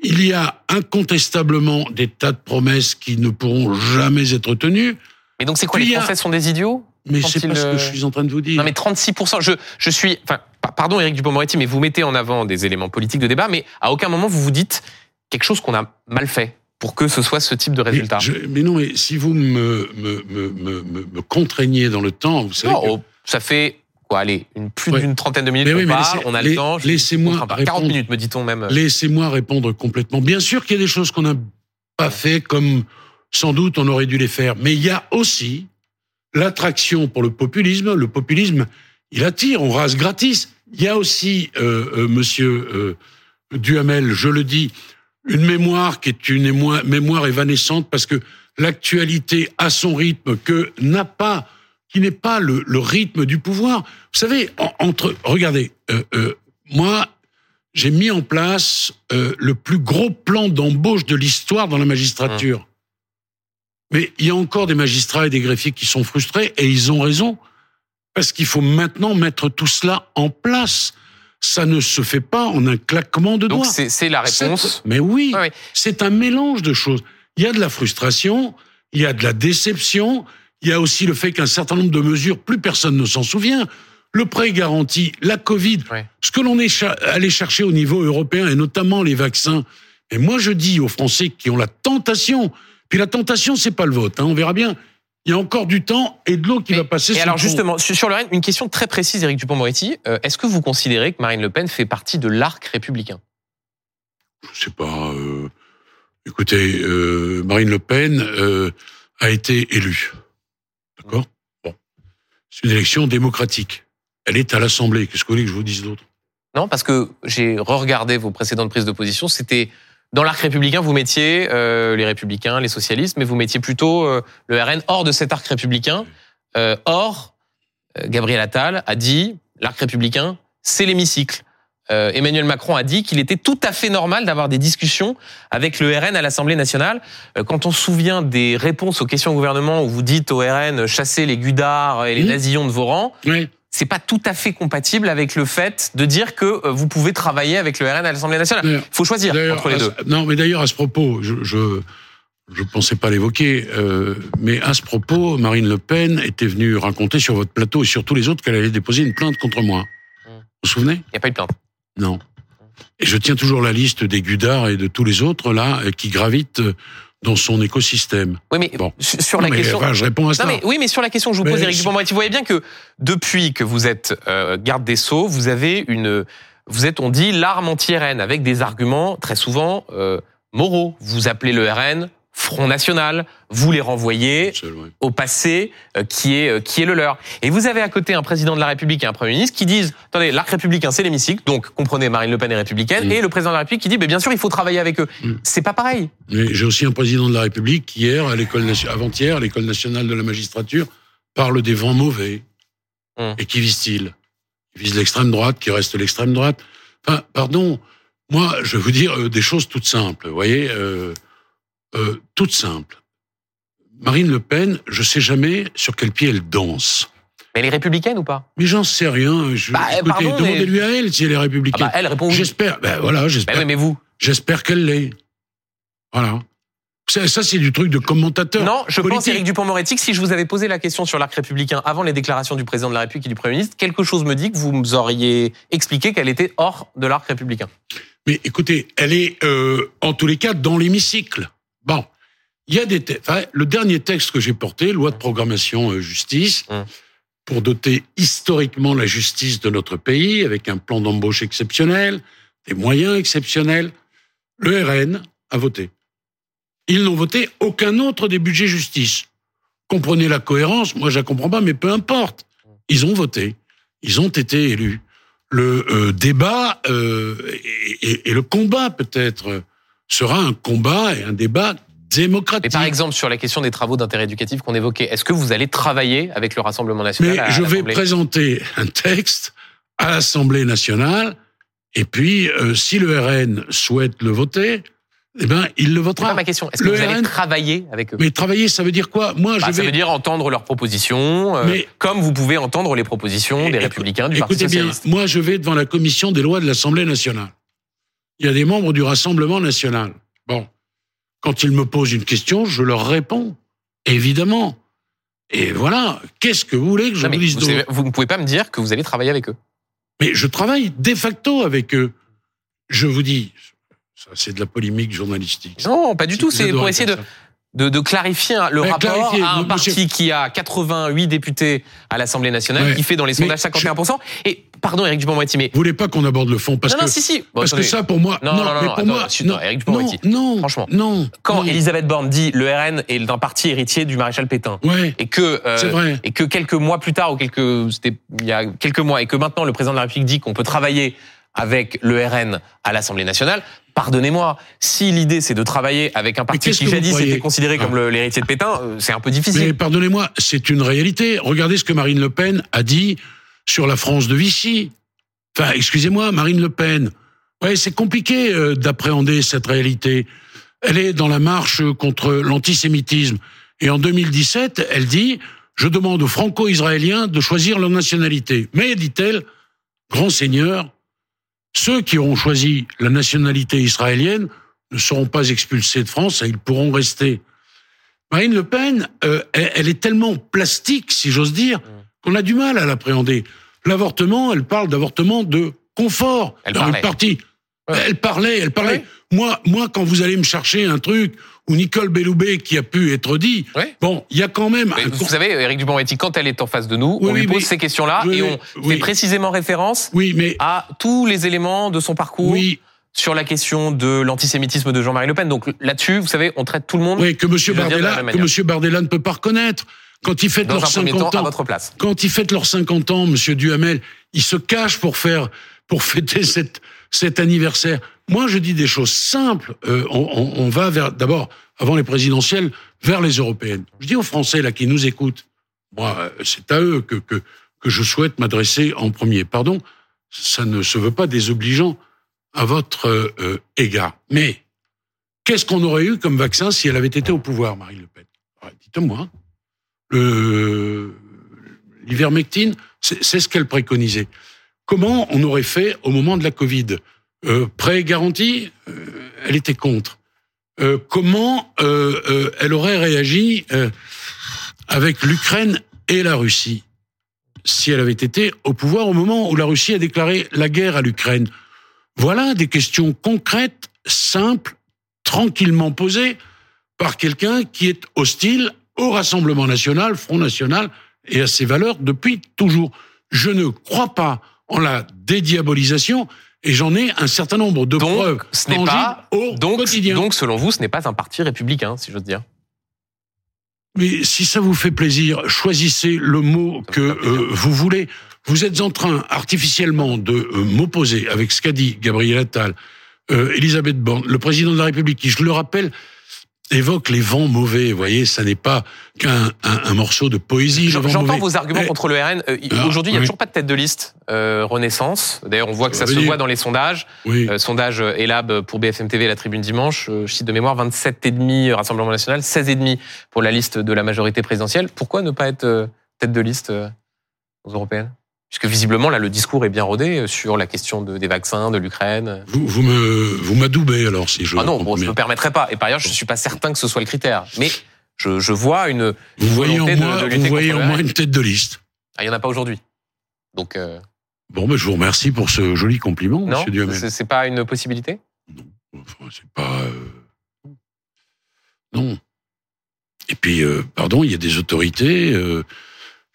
Il y a incontestablement des tas de promesses qui ne pourront jamais être tenues. Mais donc c'est quoi les Français sont des idiots? Mais c'est pas ce que je suis en train de vous dire. Non, mais 36%. Je, je suis. Enfin, pardon, Éric Dupond-Moretti, mais vous mettez en avant des éléments politiques de débat, mais à aucun moment vous vous dites quelque chose qu'on a mal fait pour que ce soit ce type de résultat. Mais, non, mais si vous me, me, me, me, contraignez dans le temps, vous savez. Non, ça fait quoi, allez, une, plus d'une trentaine de minutes qu'on parle, on a le temps. Laissez-moi 40 minutes, me dit-on même. Laissez-moi répondre complètement. Bien sûr qu'il y a des choses qu'on n'a pas fait comme sans doute on aurait dû les faire, mais il y a aussi l'attraction pour le populisme. Le populisme, il attire, on rase gratis. Il y a aussi, euh, euh, Monsieur euh, Duhamel, je le dis, une mémoire qui est une mémoire évanescente parce que l'actualité a son rythme que n'a pas, qui n'est pas le, rythme du pouvoir. Vous savez, entre, regardez, moi, j'ai mis en place le plus gros plan d'embauche de l'histoire dans la magistrature. Mais il y a encore des magistrats et des greffiers qui sont frustrés et ils ont raison parce qu'il faut maintenant mettre tout cela en place. Ça ne se fait pas en un claquement de doigts. Donc c'est la réponse? Mais oui, c'est un mélange de choses. Il y a de la frustration, il y a de la déception, il y a aussi le fait qu'un certain nombre de mesures, plus personne ne s'en souvient. Le prêt garanti, la Covid, ce que l'on est allé chercher au niveau européen et notamment les vaccins. Et moi, je dis aux Français qui ont la tentation puis la tentation, c'est pas le vote. Hein. On verra bien. Il y a encore du temps et de l'eau qui va passer. Et alors justement, sur le Rennes, une question très précise, Éric Dupond-Moretti. Euh, est-ce que vous considérez que Marine Le Pen fait partie de l'arc républicain? Je sais pas. Euh, écoutez, euh, Marine Le Pen a été élue. D'accord? Bon. C'est une élection démocratique. Elle est à l'Assemblée. Qu'est-ce que vous voulez que je vous dise d'autre? Non, parce que j'ai re-regardé vos précédentes prises de position. C'était dans l'arc républicain, vous mettiez euh, les républicains, les socialistes, mais vous mettiez plutôt euh, le RN hors de cet arc républicain. Euh, or, euh, Gabriel Attal a dit, l'arc républicain, c'est l'hémicycle. Emmanuel Macron a dit qu'il était tout à fait normal d'avoir des discussions avec le RN à l'Assemblée nationale. quand on se souvient des réponses aux questions au gouvernement où vous dites au RN chassez les gudards et les nazillons de vos rangs, oui c'est pas tout à fait compatible avec le fait de dire que euh, vous pouvez travailler avec le RN à l'Assemblée nationale. Il faut choisir entre les deux. Non, mais d'ailleurs, à ce propos, je, je, je pensais pas l'évoquer, euh, mais à ce propos, Marine Le Pen était venue raconter sur votre plateau et sur tous les autres qu'elle allait déposer une plainte contre moi. Vous vous souvenez? Il n'y a pas eu de plainte. Non. Et je tiens toujours la liste des Gudards et de tous les autres là qui gravitent dans son écosystème. Oui, mais bon. sur la question. je réponds à ça. mais, oui, mais sur la question que je vous pose, Eric Dupond-Moretti, vous voyez bien que depuis que vous êtes euh, garde des Sceaux, vous avez une, vous êtes, on dit, l'arme anti-RN avec des arguments très souvent euh, moraux. Vous appelez le RN Front National, vous les renvoyez au passé euh, qui est euh, qui est le leur. Et vous avez à côté un président de la République et un premier ministre qui disent attendez, l'arc républicain c'est l'hémicycle, donc comprenez Marine Le Pen est républicaine, et le président de la République qui dit mais bien sûr il faut travailler avec eux. Mm. C'est pas pareil. J'ai aussi un président de la République qui hier à l'école avant-hier à l'école nationale de la magistrature parle des vents mauvais. Mm. Et qui vise-t-il? Il vise l'extrême droite, qui reste l'extrême droite. Enfin, pardon, moi, je vais vous dire euh, des choses toutes simples, vous voyez, euh, toutes simples. Marine Le Pen, je sais jamais sur quel pied elle danse. Mais elle est républicaine ou pas? Mais j'en sais rien. Je, bah, écoutez, demandez-lui à elle si elle est républicaine. Ah bah, elle répond oui. J'espère. Ben voilà, j'espère. Ben oui, mais vous J'espère qu'elle l'est. Voilà. Ça, ça c'est du truc de commentateur. Non, je politique. pense, Éric Dupont-Moretti, que si je vous avais posé la question sur l'arc républicain avant les déclarations du président de la République et du Premier ministre, quelque chose me dit que vous auriez expliqué qu'elle était hors de l'arc républicain. Mais écoutez, elle est euh, en tous les cas dans l'hémicycle. Bon, il y a des enfin, le dernier texte que j'ai porté, loi de programmation euh, justice, Hum. pour doter historiquement la justice de notre pays avec un plan d'embauche exceptionnel, des moyens exceptionnels. Le RN a voté. Ils n'ont voté aucun autre des budgets justice. Comprenez la cohérence, moi je la comprends pas, mais peu importe. Ils ont voté, ils ont été élus. Le euh, débat euh, et, et- et le combat peut-être sera un combat et un débat Mais démocratique. par exemple, sur la question des travaux d'intérêt éducatif qu'on évoquait, est-ce que vous allez travailler avec le Rassemblement national Mais à je vais présenter un texte à l'Assemblée nationale, et puis euh, si le RN souhaite le voter, eh ben il le C'est votera. pas ma question. Est-ce que Le vous allez RN travailler avec eux? Mais travailler, ça veut dire quoi? Moi, Bah, je Ça vais. veut dire entendre leurs propositions, euh, Mais- comme vous pouvez entendre les propositions des Écoute- Républicains, du Parti Écoutez bien, Socialiste. moi, je vais devant la commission des lois de l'Assemblée nationale. Il y a des membres du Rassemblement national. Bon, quand ils me posent une question, je leur réponds, évidemment. Et voilà, qu'est-ce que vous voulez que je Non, vous dise vous, d'autre? vous ne pouvez pas me dire que vous allez travailler avec eux. Mais je travaille de facto avec eux. Je vous dis, ça c'est de la polémique journalistique. Non, pas du tout. C'est pour essayer de, clarifier le Ouais, rapport clarifier, à un monsieur- parti qui a 88 députés à l'Assemblée nationale, Ouais. qui fait dans les Mais sondages 51%. Et pardon, Éric Dupond-Moretti, mais Vous voulez pas qu'on aborde le fond parce non, que non, si, si. Bon, parce que ça pour moi Non, non, non, mais non, pour attends, moi non, non Dupond-Moretti. non Franchement. non quand non. Elisabeth Borne dit le RN est d'un parti héritier du maréchal Pétain, ouais et que euh, c'est vrai et que quelques mois plus tard ou quelques c'était il y a quelques mois et que maintenant le président de la République dit qu'on peut travailler avec le RN à l'Assemblée nationale. Pardonnez-moi, si l'idée c'est de travailler avec un parti qui jadis était considéré comme l'héritier de Pétain, euh, c'est un peu difficile. mais pardonnez-moi c'est une réalité regardez ce que Marine Le Pen a dit sur la France de Vichy. Enfin excusez-moi Marine Le Pen. Ouais c'est compliqué euh, d'appréhender cette réalité. Elle est dans la marche contre l'antisémitisme. Et en 2017 elle dit je demande aux franco-israéliens de choisir leur nationalité mais dit-elle grand seigneur ceux qui auront choisi la nationalité israélienne ne seront pas expulsés de France et ils pourront rester. Marine Le Pen, euh, elle, elle est tellement plastique, si j'ose dire, qu'on a du mal à l'appréhender. L'avortement, elle parle d'avortement de confort Elle dans parlait. une partie. Ouais. Elle parlait, elle parlait. Ouais. Moi, moi, quand vous allez me chercher un truc où Nicole Belloubet qui a pu être dit, Ouais. bon, il y a quand même un vous savez, Éric Dupond-Moretti, quand elle est en face de nous, Oui, on lui pose ces questions-là et on oui. fait précisément référence Oui, mais à tous les éléments de son parcours sur la question de l'antisémitisme de Jean-Marie Le Pen. Donc là-dessus, vous savez, on traite tout le monde oui, que la Bardella, que. Monsieur Bardella ne peut pas reconnaître. Quand ils fêtent leurs premier temps 50 à ans, votre place. quand ils fêtent leurs 50 ans, Monsieur Duhamel, ils se cachent pour faire, pour fêter cette, cet anniversaire. Moi, je dis des choses simples. Euh, on, on- on va vers, d'abord, avant les présidentielles, vers les européennes. Je dis aux Français là qui nous écoutent, moi, euh, c'est à eux que que que je souhaite m'adresser en premier. Pardon, ça ne se veut pas désobligeant à votre euh, euh, égard. Mais qu'est-ce qu'on aurait eu comme vaccin si elle avait été au pouvoir, Marine Le Pen? Ah, Dites-moi. L'ivermectine, c'est ce qu'elle préconisait. Comment on aurait fait au moment de la Covid? Euh, Prêt garanti? Euh, Elle était contre. Euh, comment elle aurait réagi avec l'Ukraine et la Russie? Si elle avait été au pouvoir au moment où la Russie a déclaré la guerre à l'Ukraine Voilà des questions concrètes, simples, tranquillement posées par quelqu'un qui est hostile au Rassemblement national, Front national et à ses valeurs depuis toujours. Je ne crois pas en la dédiabolisation et j'en ai un certain nombre de Donc, preuves ce n'est pas au donc, quotidien. donc, selon vous, ce n'est pas un parti républicain, si j'ose dire? Mais si ça vous fait plaisir, choisissez le mot Ça que euh, vous voulez. Vous êtes en train artificiellement de euh, m'opposer avec ce qu'a dit Gabriel Attal, euh, Elisabeth Borne, le président de la République, qui, je le rappelle, évoque les vents mauvais. Vous voyez, ça n'est pas qu'un un, morceau de poésie. J'entends vos arguments contre le RN. Euh, aujourd'hui, il n'y a toujours pas de tête de liste euh, Renaissance. D'ailleurs, on voit que ça, se voit dans les sondages. Oui. Euh, sondage Elab pour BFM TV, la Tribune dimanche. Euh, de mémoire, 27,5 Rassemblement National, 16,5 pour la liste de la majorité présidentielle. Pourquoi ne pas être tête de liste aux européennes? Puisque visiblement, là, le discours est bien rodé sur la question de, des vaccins, de l'Ukraine. Vous, vous me, vous m'adoubez alors si je. Ah non, je ne me permettrai pas. Et par ailleurs, je ne suis pas certain que ce soit le critère. Mais je, je vois une. Vous voyez en moi, vous voyez en moi une tête de liste. Ah, il n'y en a pas aujourd'hui. Donc. Euh... Bon, ben, je vous remercie pour ce joli compliment, non, Monsieur Duhamel. C'est pas une possibilité? Non, enfin, c'est pas. Euh... Non. Et puis, euh, pardon, il y a des autorités.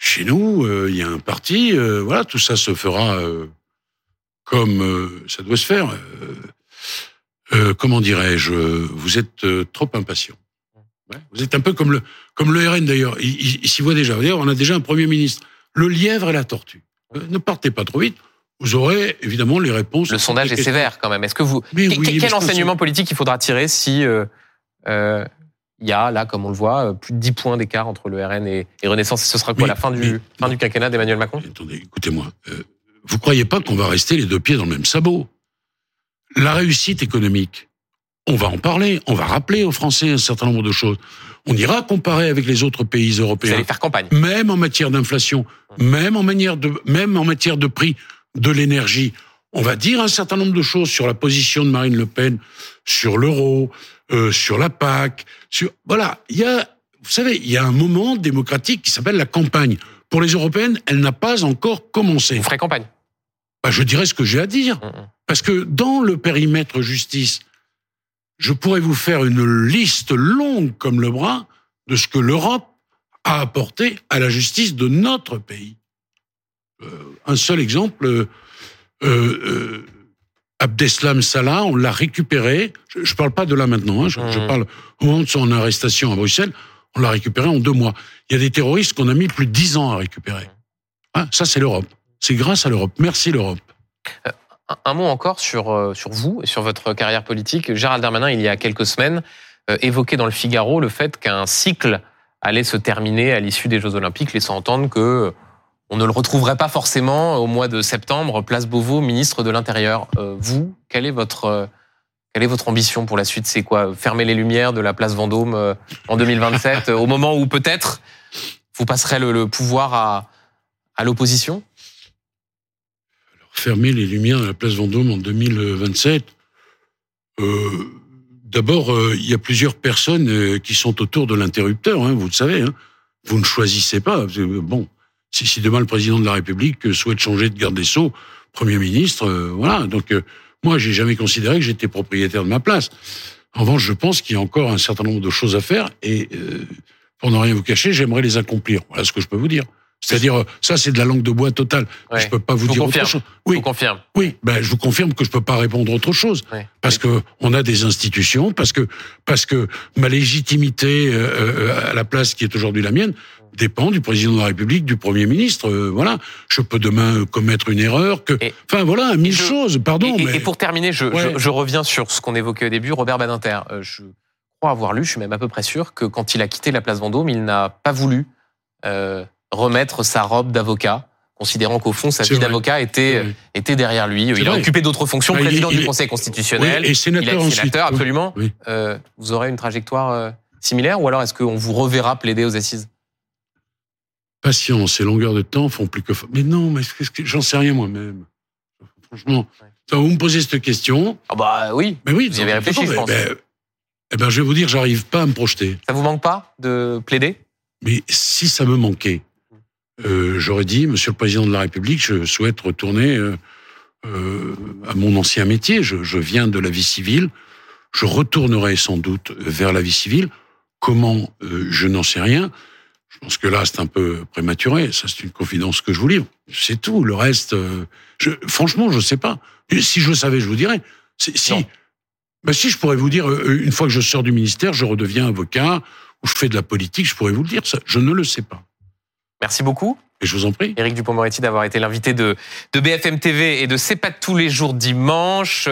Chez nous, euh, il y a un parti, euh, voilà, tout ça se fera euh, comme ça doit se faire. comment dirais-je Vous êtes trop impatient. Vous êtes un peu comme le comme le RN d'ailleurs. Il, s'y voit déjà. D'ailleurs, on a déjà un premier ministre. Le lièvre et la tortue. ne partez pas trop vite. Vous aurez évidemment les réponses. Le sondage est sévère quand même. Est-ce que vous quel, enseignement politique il faudra tirer si il y a là, comme on le voit, euh, plus de 10 points d'écart entre le RN et, Renaissance. ce sera quoi la fin du, fin du quinquennat d'Emmanuel Macron? Attendez, écoutez-moi. Euh, vous croyez pas qu'on va rester les deux pieds dans le même sabot? La réussite économique, on va en parler, on va rappeler aux Français un certain nombre de choses. On ira comparer avec les autres pays européens. Vous allez faire campagne. Même en matière d'inflation, même en manière de, même en matière de prix de l'énergie. On va dire un certain nombre de choses sur la position de Marine Le Pen, sur l'euro, euh, sur la PAC, sur voilà, il y a vous savez, il y a un moment démocratique qui s'appelle la campagne. Pour les européennes, elle n'a pas encore commencé. Vous ferez campagne bah, Je dirais ce que j'ai à dire. Mm, mm. Parce que dans le périmètre justice, je pourrais vous faire une liste longue comme le bras de ce que l'Europe a apporté à la justice de notre pays. Euh, un seul exemple, euh, euh Abdeslam Salah, on l'a récupéré. Je ne parle pas de là maintenant, hein, je, mmh. parle au moment de son arrestation à Bruxelles. On l'a récupéré en deux mois. Il y a des terroristes qu'on a mis plus de dix ans à récupérer. Ah, ça, c'est l'Europe. C'est grâce à l'Europe. Merci l'Europe. Euh, un mot encore sur, euh, sur vous et sur votre carrière politique. Gérald Darmanin, il y a quelques semaines, euh, évoquait dans le Figaro le fait qu'un cycle allait se terminer à l'issue des Jeux Olympiques, laissant entendre que on ne le retrouverait pas forcément au mois de septembre, place Beauvau, ministre de l'Intérieur. Euh, vous, quelle est votre euh, quelle est votre ambition pour la suite? C'est quoi? Fermer les lumières de la place Vendôme euh, en 2027, au moment où peut-être vous passerez le, pouvoir à, à l'opposition? Fermer les lumières de la place Vendôme en 2027. D'abord, il y a plusieurs personnes qui sont autour de l'interrupteur, hein, vous le savez. Hein. Vous ne choisissez pas. Bon, si, si demain le président de la République souhaite changer de garde des Sceaux, Premier ministre, euh, voilà. Donc euh, moi, j'ai jamais considéré que j'étais propriétaire de ma place. En revanche, je pense qu'il y a encore un certain nombre de choses à faire et euh, pour ne rien vous cacher, j'aimerais les accomplir. Voilà ce que je peux vous dire. C'est-à-dire, euh, ça, c'est de la langue de bois totale. Je peux pas vous, dire autre chose. Oui, je vous confirme. Oui, ben, je vous confirme que je peux pas répondre autre chose. Parce que on a des institutions, parce que, parce que ma légitimité euh, euh, à la place qui est aujourd'hui la mienne dépend du président de la République, du Premier ministre. voilà, je peux demain commettre une erreur. Que, enfin voilà, mille choses. Pardon. Et, mais... et pour terminer, je, je, je, reviens sur ce qu'on évoquait au début, Robert Badinter. je crois avoir lu, je suis même à peu près sûr que quand il a quitté la place Vendôme, il n'a pas voulu euh, remettre sa robe d'avocat considérant qu'au fond sa vie d'avocat était était derrière lui. Il a occupé d'autres fonctions, président du Conseil constitutionnel, et sénateur, il sénateur absolument. Euh, vous aurez une trajectoire euh, similaire ou alors est-ce qu'on vous reverra plaider aux assises? Patience et longueur de temps font plus que. Mais non, mais j'en sais rien moi-même. Franchement, vous me posez cette question. Ah bah oui. Mais oui, vous y avez réfléchi, je pense. Ben, eh ben, je vais vous dire, j'arrive pas à me projeter. Ça vous manque pas de plaider? Mais si ça me manquait, euh, j'aurais dit, Monsieur le Président de la République, je souhaite retourner euh, euh, à mon ancien métier. Je, je, viens de la vie civile. Je retournerai sans doute vers la vie civile. Comment Je n'en sais rien. Je pense que là, c'est un peu prématuré. Ça, c'est une confidence que je vous livre. C'est tout. Le reste, je, franchement, je ne sais pas. Si je savais, je vous dirais. Si, ben si, je pourrais vous dire, une fois que je sors du ministère, je redeviens avocat ou je fais de la politique, je pourrais vous le dire. Ça, je ne le sais pas. Merci beaucoup. Et je vous en prie. Éric Dupont-Moretti d'avoir été l'invité de, de BFM TV et de C'est pas tous les jours dimanche.